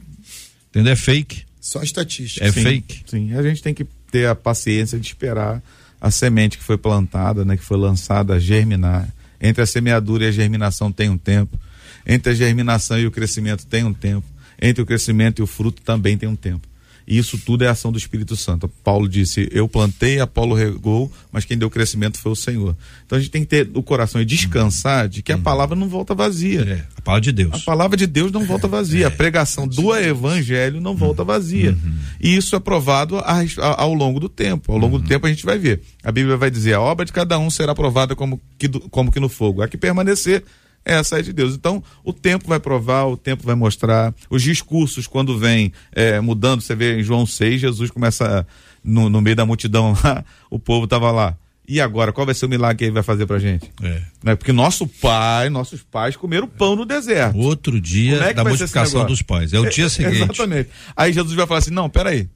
entendeu? É fake. Só estatística. É sim, fake. Sim, a gente tem que ter a paciência de esperar a semente que foi plantada, né, que foi lançada germinar. Entre a semeadura e a germinação tem um tempo. Entre a germinação e o crescimento tem um tempo. Entre o crescimento e o fruto também tem um tempo. E isso tudo é ação do Espírito Santo. Paulo disse: Eu plantei, Apolo regou, mas quem deu crescimento foi o Senhor. Então a gente tem que ter o coração e descansar de que a palavra não volta vazia. É, a palavra de Deus. A palavra de Deus não volta vazia. É, a pregação do evangelho não volta vazia. Uhum. E isso é provado a, a, ao longo do tempo. Ao longo uhum. do tempo a gente vai ver. A Bíblia vai dizer: a obra de cada um será provada como que, como que no fogo. Há que permanecer essa é de Deus. Então, o tempo vai provar, o tempo vai mostrar. Os discursos, quando vem é, mudando, você vê em João 6, Jesus começa no, no meio da multidão *laughs* lá, o povo estava lá. E agora, qual vai ser o milagre que ele vai fazer pra gente? É. Né? Porque nosso pai, nossos pais comeram pão no deserto. Outro dia é da multiplicação dos pais. É o dia *laughs* seguinte. Exatamente. Aí Jesus vai falar assim: não, peraí.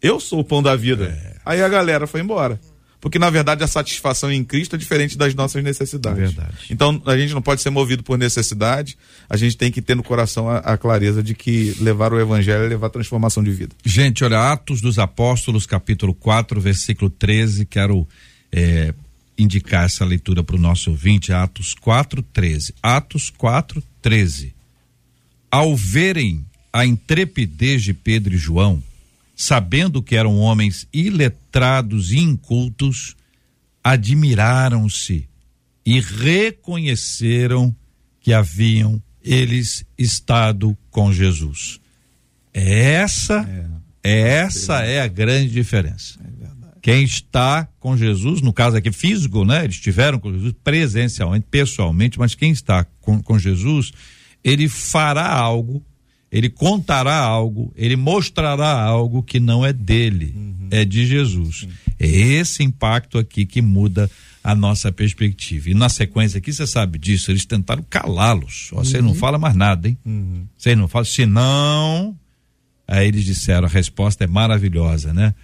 Eu sou o pão da vida. É. Aí a galera foi embora porque na verdade a satisfação em Cristo é diferente das nossas necessidades. Verdade. Então a gente não pode ser movido por necessidade, a gente tem que ter no coração a, a clareza de que levar o evangelho é levar transformação de vida. Gente, olha, Atos dos Apóstolos, capítulo 4, versículo 13, quero é, indicar essa leitura para o nosso ouvinte, Atos 4, 13. Atos 4, 13. Ao verem a intrepidez de Pedro e João, sabendo que eram homens iletrados e incultos, admiraram-se e reconheceram que haviam eles estado com Jesus. Essa é, essa é a grande diferença. É Quem está com Jesus, no caso aqui físico, né? Eles estiveram com Jesus presencialmente, pessoalmente, mas quem está com, com Jesus, ele fará algo ele contará algo, ele mostrará algo que não é dele, uhum. é de Jesus. Sim. É esse impacto aqui que muda a nossa perspectiva. E na sequência aqui, você sabe disso, eles tentaram calá-los. Você uhum. não fala mais nada, hein? Uhum. Você não fala, senão. Aí eles disseram, a resposta é maravilhosa, né?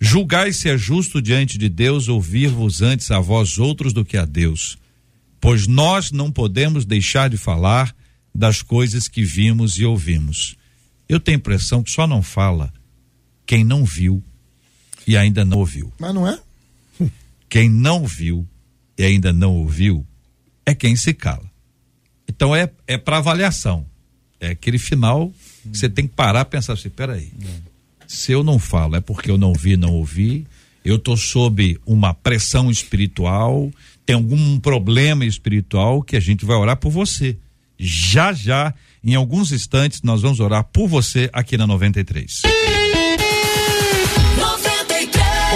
Julgai se é justo diante de Deus ouvir-vos antes a vós outros do que a Deus, pois nós não podemos deixar de falar das coisas que vimos e ouvimos. Eu tenho a impressão que só não fala quem não viu e ainda não ouviu. Mas não é? Quem não viu e ainda não ouviu é quem se cala. Então é, é para avaliação. É aquele final que você tem que parar e pensar assim: peraí, se eu não falo é porque eu não vi, não ouvi, eu estou sob uma pressão espiritual, tem algum problema espiritual que a gente vai orar por você já já, em alguns instantes, nós vamos orar por você aqui na 93.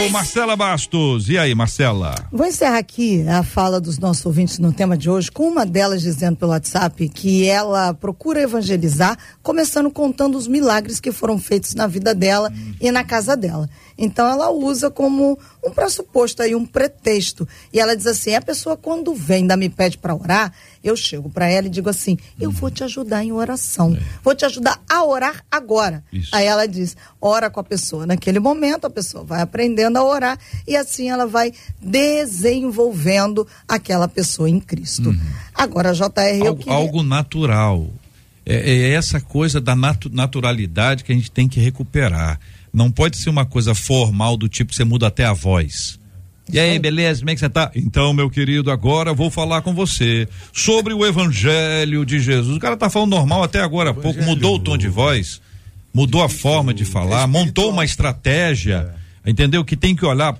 Ô Marcela Bastos, e aí, Marcela? Vou encerrar aqui a fala dos nossos ouvintes no tema de hoje, com uma delas dizendo pelo WhatsApp que ela procura evangelizar, começando contando os milagres que foram feitos na vida dela hum. e na casa dela. Então ela usa como um pressuposto aí, um pretexto. E ela diz assim: a pessoa quando vem, ainda me pede para orar, eu chego para ela e digo assim: eu vou te ajudar em oração. É. Vou te ajudar a orar agora. Isso. Aí ela diz: ora com a pessoa. Naquele momento, a pessoa vai aprendendo a orar e assim ela vai desenvolvendo aquela pessoa em Cristo. Uhum. Agora, JR. Algo, queria... algo natural. É, é, essa coisa da natu naturalidade que a gente tem que recuperar. Não pode ser uma coisa formal do tipo que você muda até a voz. E aí, beleza? Como é que você tá? Então, meu querido, agora vou falar com você sobre o evangelho de Jesus. O cara tá falando normal até agora há pouco, mudou o tom de voz, mudou a forma de falar, montou uma estratégia, entendeu? Que tem que olhar.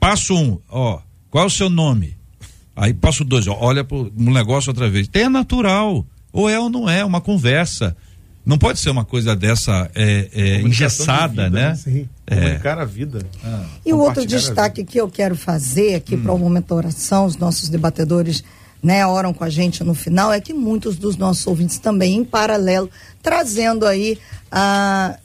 Passo um, ó, qual é o seu nome? Aí passo dois, ó, olha pro negócio outra vez. Tem é natural. Ou é ou não é, uma conversa. Não pode ser uma coisa dessa é, é, engessada, vida, né? Sim. É. Comunicar a vida. Ah, e o outro destaque que eu quero fazer aqui hum. para o momento da oração, os nossos debatedores né, oram com a gente no final, é que muitos dos nossos ouvintes também, em paralelo, trazendo aí a,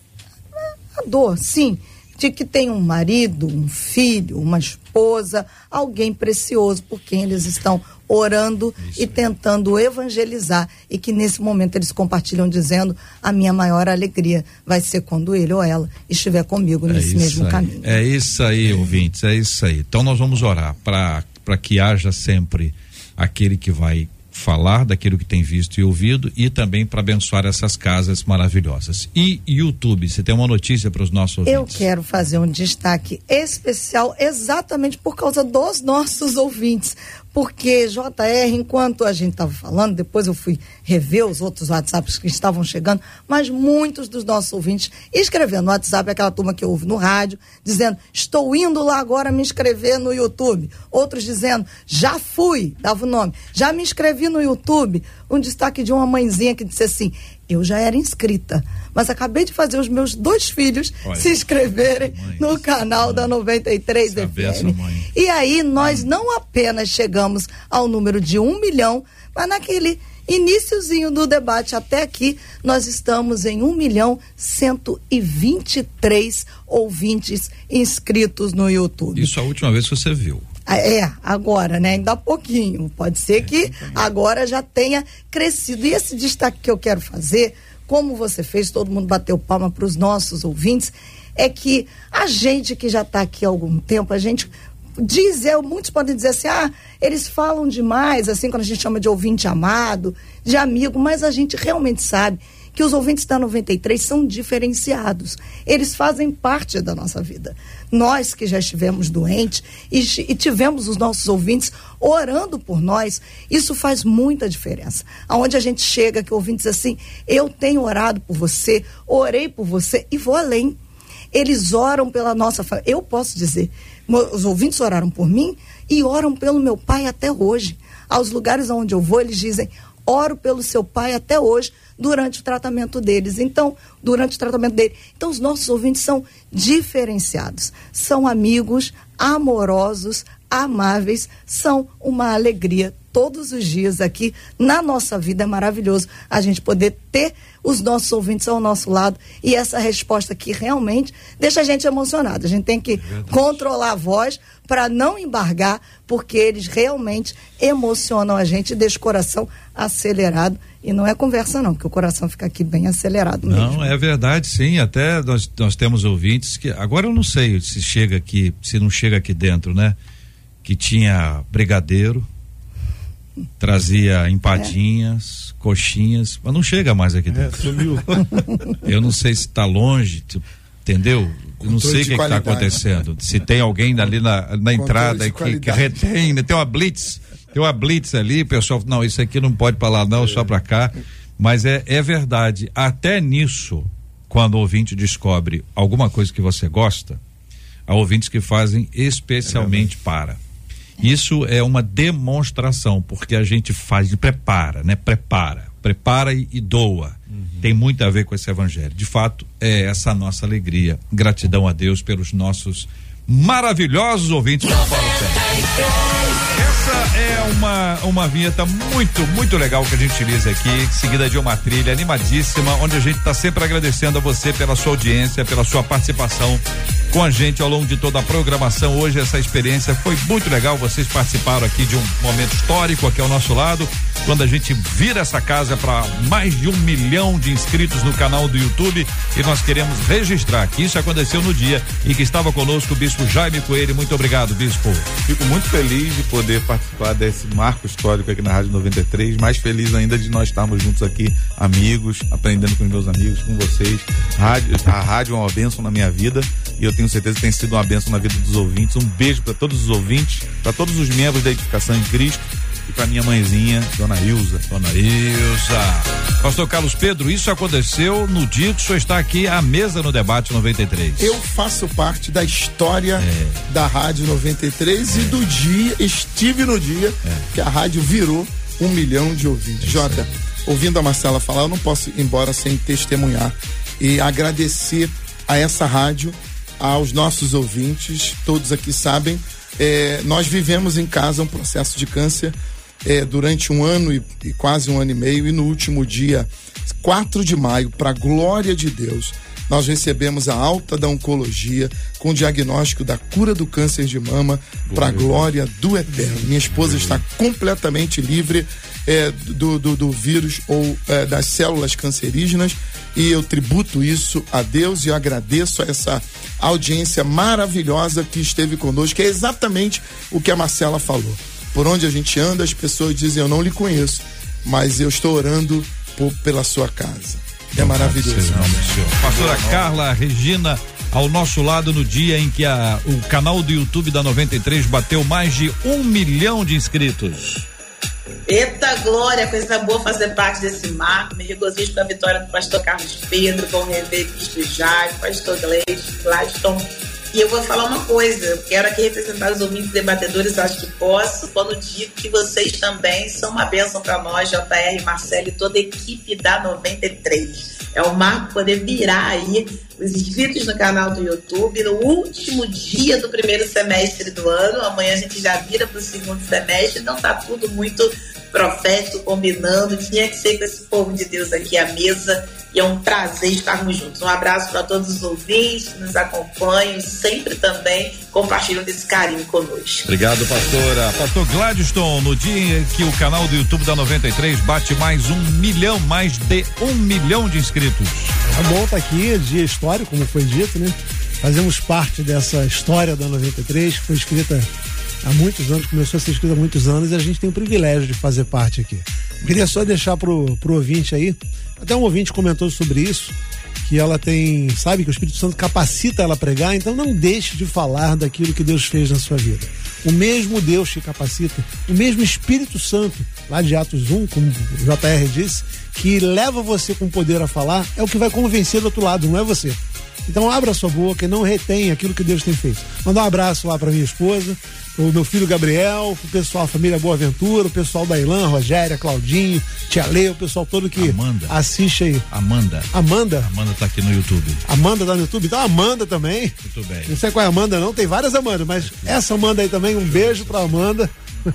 a dor, sim, de que tem um marido, um filho, uma esposa, alguém precioso por quem eles estão orando Isso. e tentando evangelizar e que nesse momento eles compartilham dizendo a minha maior alegria vai ser quando ele ou ela estiver comigo é nesse mesmo aí. caminho. É isso aí, ouvintes, é isso aí. Então nós vamos orar para para que haja sempre aquele que vai falar daquilo que tem visto e ouvido e também para abençoar essas casas maravilhosas. E YouTube, você tem uma notícia para os nossos ouvintes? Eu quero fazer um destaque especial exatamente por causa dos nossos ouvintes, porque JR, enquanto a gente estava falando, depois eu fui rever os outros WhatsApps que estavam chegando, mas muitos dos nossos ouvintes escrevendo no WhatsApp, aquela turma que ouve no rádio, dizendo: estou indo lá agora me inscrever no YouTube. Outros dizendo: já fui, dava o nome, já me inscrevi no YouTube. Um destaque de uma mãezinha que disse assim: eu já era inscrita, mas acabei de fazer os meus dois filhos Olha, se inscreverem mãe, no canal mãe, da 93 FM. E aí nós hum. não apenas chegamos ao número de um milhão, mas naquele iníciozinho do debate até aqui, nós estamos em um milhão cento e vinte e três ouvintes inscritos no YouTube. Isso a última vez que você viu. Ah, é, agora, né? Ainda há pouquinho. Pode ser que agora já tenha crescido. E esse destaque que eu quero fazer, como você fez, todo mundo bateu palma para os nossos ouvintes, é que a gente que já está aqui há algum tempo, a gente diz, é, muitos podem dizer assim, ah, eles falam demais, assim, quando a gente chama de ouvinte amado, de amigo, mas a gente realmente sabe que os ouvintes da 93 são diferenciados. Eles fazem parte da nossa vida. Nós que já estivemos doentes e, e tivemos os nossos ouvintes orando por nós, isso faz muita diferença. Aonde a gente chega, que o ouvinte diz assim: Eu tenho orado por você, orei por você e vou além. Eles oram pela nossa família. Eu posso dizer, os ouvintes oraram por mim e oram pelo meu pai até hoje. Aos lugares onde eu vou, eles dizem: oro pelo seu pai até hoje, durante o tratamento deles. Então, durante o tratamento dele. Então, os nossos ouvintes são diferenciados. São amigos, amorosos, amáveis, são uma alegria todos os dias aqui na nossa vida. É maravilhoso a gente poder ter os nossos ouvintes ao nosso lado e essa resposta que realmente deixa a gente emocionado. A gente tem que é controlar a voz para não embargar, porque eles realmente emocionam a gente e deixam o coração acelerado. E não é conversa, não, porque o coração fica aqui bem acelerado mesmo. Não, é verdade, sim. Até nós, nós temos ouvintes que. Agora eu não sei se chega aqui, se não chega aqui dentro, né? Que tinha brigadeiro, trazia empadinhas, é. coxinhas, mas não chega mais aqui dentro. É, sumiu. *laughs* Eu não sei se está longe, entendeu? Eu não sei o que está acontecendo. Se tem alguém ali na, na entrada que, que, retém, né? tem uma blitz, tem uma blitz ali, pessoal, não, isso aqui não pode para lá não, é. só para cá. Mas é, é verdade, até nisso, quando o ouvinte descobre alguma coisa que você gosta, há ouvintes que fazem especialmente é para. Isso é uma demonstração, porque a gente faz, prepara, né? Prepara, prepara e, e doa. Uhum. Tem muito a ver com esse evangelho. De fato, é essa a nossa alegria. Gratidão a Deus pelos nossos maravilhosos ouvintes. Essa é uma, uma vinheta muito, muito legal que a gente utiliza aqui, seguida de uma trilha animadíssima, onde a gente está sempre agradecendo a você pela sua audiência, pela sua participação com a gente ao longo de toda a programação. Hoje essa experiência foi muito legal. Vocês participaram aqui de um momento histórico aqui ao nosso lado, quando a gente vira essa casa para mais de um milhão de inscritos no canal do YouTube e nós queremos registrar que isso aconteceu no dia e que estava conosco o Bispo Jaime Coelho. Muito obrigado, Bispo. Fico muito feliz de poder participar desse marco histórico aqui na Rádio 93. Mais feliz ainda de nós estarmos juntos aqui, amigos, aprendendo com meus amigos, com vocês. Rádio, a rádio é uma bênção na minha vida e eu tenho certeza que tem sido uma bênção na vida dos ouvintes. Um beijo para todos os ouvintes, para todos os membros da edificação em Cristo e para minha mãezinha, Dona Ilza. Dona Ilza. Pastor Carlos Pedro, isso aconteceu no dia que o senhor está aqui à mesa no debate 93. Eu faço parte da história é. da Rádio 93 é. e do dia, estive no dia é. que a rádio virou um milhão de ouvintes. É Jota, ouvindo a Marcela falar, eu não posso ir embora sem testemunhar e agradecer a essa rádio aos nossos ouvintes, todos aqui sabem, é, nós vivemos em casa um processo de câncer é, durante um ano e, e, quase um ano e meio, e no último dia 4 de maio, para glória de Deus, nós recebemos a alta da oncologia com o diagnóstico da cura do câncer de mama para a glória do eterno. Minha esposa está completamente livre é, do, do, do, vírus ou é, das células cancerígenas e eu tributo isso a Deus e eu agradeço a essa audiência maravilhosa que esteve conosco, que é exatamente o que a Marcela falou. Por onde a gente anda, as pessoas dizem: Eu não lhe conheço, mas eu estou orando por, pela sua casa. É maravilhoso. Pastora Carla Regina ao nosso lado no dia em que a, o canal do YouTube da 93 bateu mais de um milhão de inscritos. Eita glória, coisa boa fazer parte desse marco. Me regozijo com a vitória do pastor Carlos Pedro, com o reverendo Jair, pastor Gladstone e eu vou falar uma coisa, eu quero aqui representar os ouvintes debatedores, acho que posso, quando digo que vocês também são uma bênção para nós, JR, Marcelo e toda a equipe da 93. É o marco poder virar aí os inscritos no canal do YouTube no último dia do primeiro semestre do ano. Amanhã a gente já vira para o segundo semestre, então tá tudo muito profético, combinando. Tinha que ser com esse povo de Deus aqui à mesa e é um prazer estarmos juntos. Um abraço para todos os ouvintes que nos acompanham, sempre também compartilham desse carinho conosco. Obrigado, pastora. Pastor Gladstone, no dia que o canal do YouTube da 93 bate mais um milhão, mais de um milhão de inscritos. É bom estar tá aqui, dia histórico, como foi dito, né? Fazemos parte dessa história da 93, que foi escrita há muitos anos, começou a ser escrita há muitos anos e a gente tem o privilégio de fazer parte aqui. Queria só deixar pro, pro ouvinte aí até um ouvinte comentou sobre isso, que ela tem, sabe, que o Espírito Santo capacita ela a pregar, então não deixe de falar daquilo que Deus fez na sua vida. O mesmo Deus te capacita, o mesmo Espírito Santo, lá de Atos 1, como o JR disse, que leva você com poder a falar, é o que vai convencer do outro lado, não é você. Então abra sua boca e não retém aquilo que Deus tem feito. Manda um abraço lá para minha esposa, o meu filho Gabriel, o pessoal, a família Boa Ventura, o pessoal da Ilan, Rogéria, Claudinho, Tia Lê, o pessoal todo que Amanda. assiste aí. Amanda. Amanda? Amanda tá aqui no YouTube. Amanda tá no YouTube? Então Amanda também. Muito bem. Não sei qual é a Amanda não, tem várias Amandas, mas essa Amanda aí também, um beijo pra Amanda.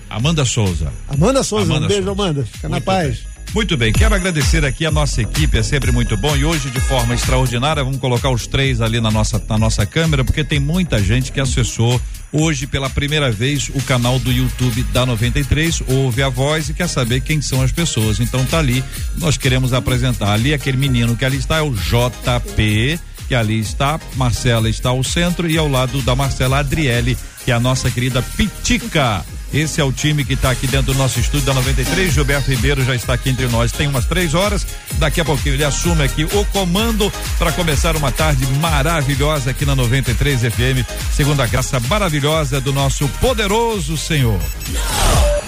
Amanda Souza. Amanda Souza, Amanda um beijo, Souza. Amanda. Fica Muito na paz. Bem. Muito bem, quero agradecer aqui a nossa equipe, é sempre muito bom e hoje de forma extraordinária, vamos colocar os três ali na nossa, na nossa câmera, porque tem muita gente que acessou hoje pela primeira vez o canal do YouTube da 93, ouve a voz e quer saber quem são as pessoas. Então tá ali, nós queremos apresentar ali aquele menino que ali está é o JP, que ali está, Marcela está ao centro e ao lado da Marcela Adriele, que é a nossa querida Pitica. Esse é o time que está aqui dentro do nosso estúdio da 93. Gilberto Ribeiro já está aqui entre nós. Tem umas três horas. Daqui a pouquinho ele assume aqui o comando para começar uma tarde maravilhosa aqui na 93 FM. Segundo a graça maravilhosa do nosso poderoso Senhor.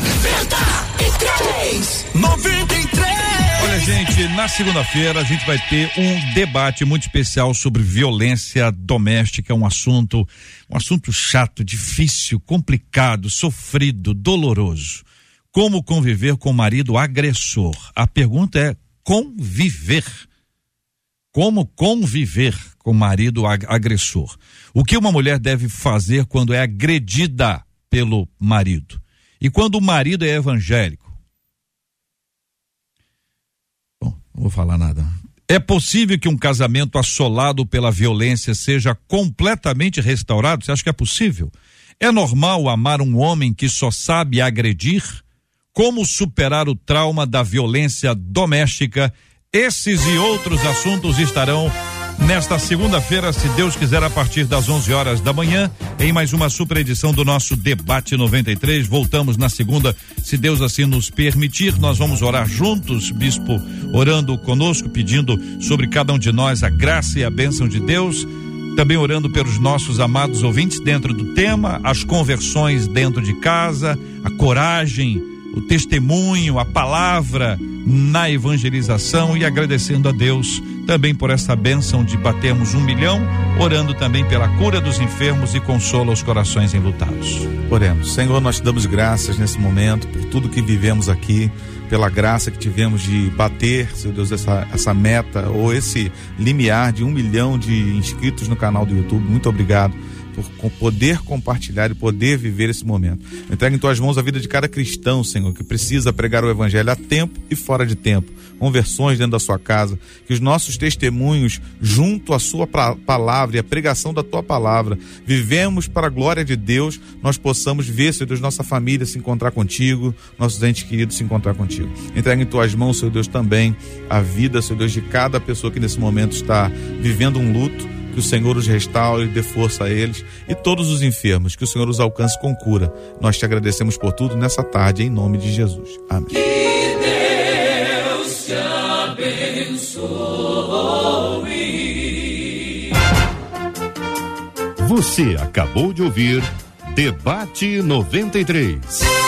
93! 93! Olha, gente, na segunda-feira a gente vai ter um debate muito especial sobre violência doméstica, um assunto, um assunto chato, difícil, complicado, sofrido, doloroso. Como conviver com o marido agressor? A pergunta é conviver. Como conviver com o marido agressor? O que uma mulher deve fazer quando é agredida pelo marido? E quando o marido é evangélico? Não vou falar nada. É possível que um casamento assolado pela violência seja completamente restaurado? Você acha que é possível? É normal amar um homem que só sabe agredir? Como superar o trauma da violência doméstica? Esses e outros assuntos estarão nesta segunda-feira, se Deus quiser, a partir das 11 horas da manhã, em mais uma super edição do nosso Debate 93. Voltamos na segunda, se Deus assim nos permitir. Nós vamos orar juntos, Bispo, orando conosco, pedindo sobre cada um de nós a graça e a bênção de Deus. Também orando pelos nossos amados ouvintes dentro do tema, as conversões dentro de casa, a coragem o testemunho, a palavra na evangelização e agradecendo a Deus também por essa bênção de batermos um milhão, orando também pela cura dos enfermos e consola os corações enlutados. Oremos. Senhor, nós te damos graças nesse momento por tudo que vivemos aqui, pela graça que tivemos de bater, Senhor Deus, essa, essa meta ou esse limiar de um milhão de inscritos no canal do YouTube. Muito obrigado por poder compartilhar e poder viver esse momento. Entrega em tuas mãos a vida de cada cristão, Senhor, que precisa pregar o evangelho a tempo e fora de tempo. Conversões dentro da sua casa, que os nossos testemunhos, junto à sua palavra e a pregação da tua palavra, vivemos para a glória de Deus, nós possamos ver, Senhor Deus, nossa família se encontrar contigo, nossos entes queridos se encontrar contigo. Entrega em tuas mãos, Senhor Deus, também a vida, Senhor Deus, de cada pessoa que nesse momento está vivendo um luto que o Senhor os restaure, dê força a eles e todos os enfermos, que o Senhor os alcance com cura. Nós te agradecemos por tudo nessa tarde, em nome de Jesus. Amém. Que Deus te abençoe. Você acabou de ouvir Debate 93.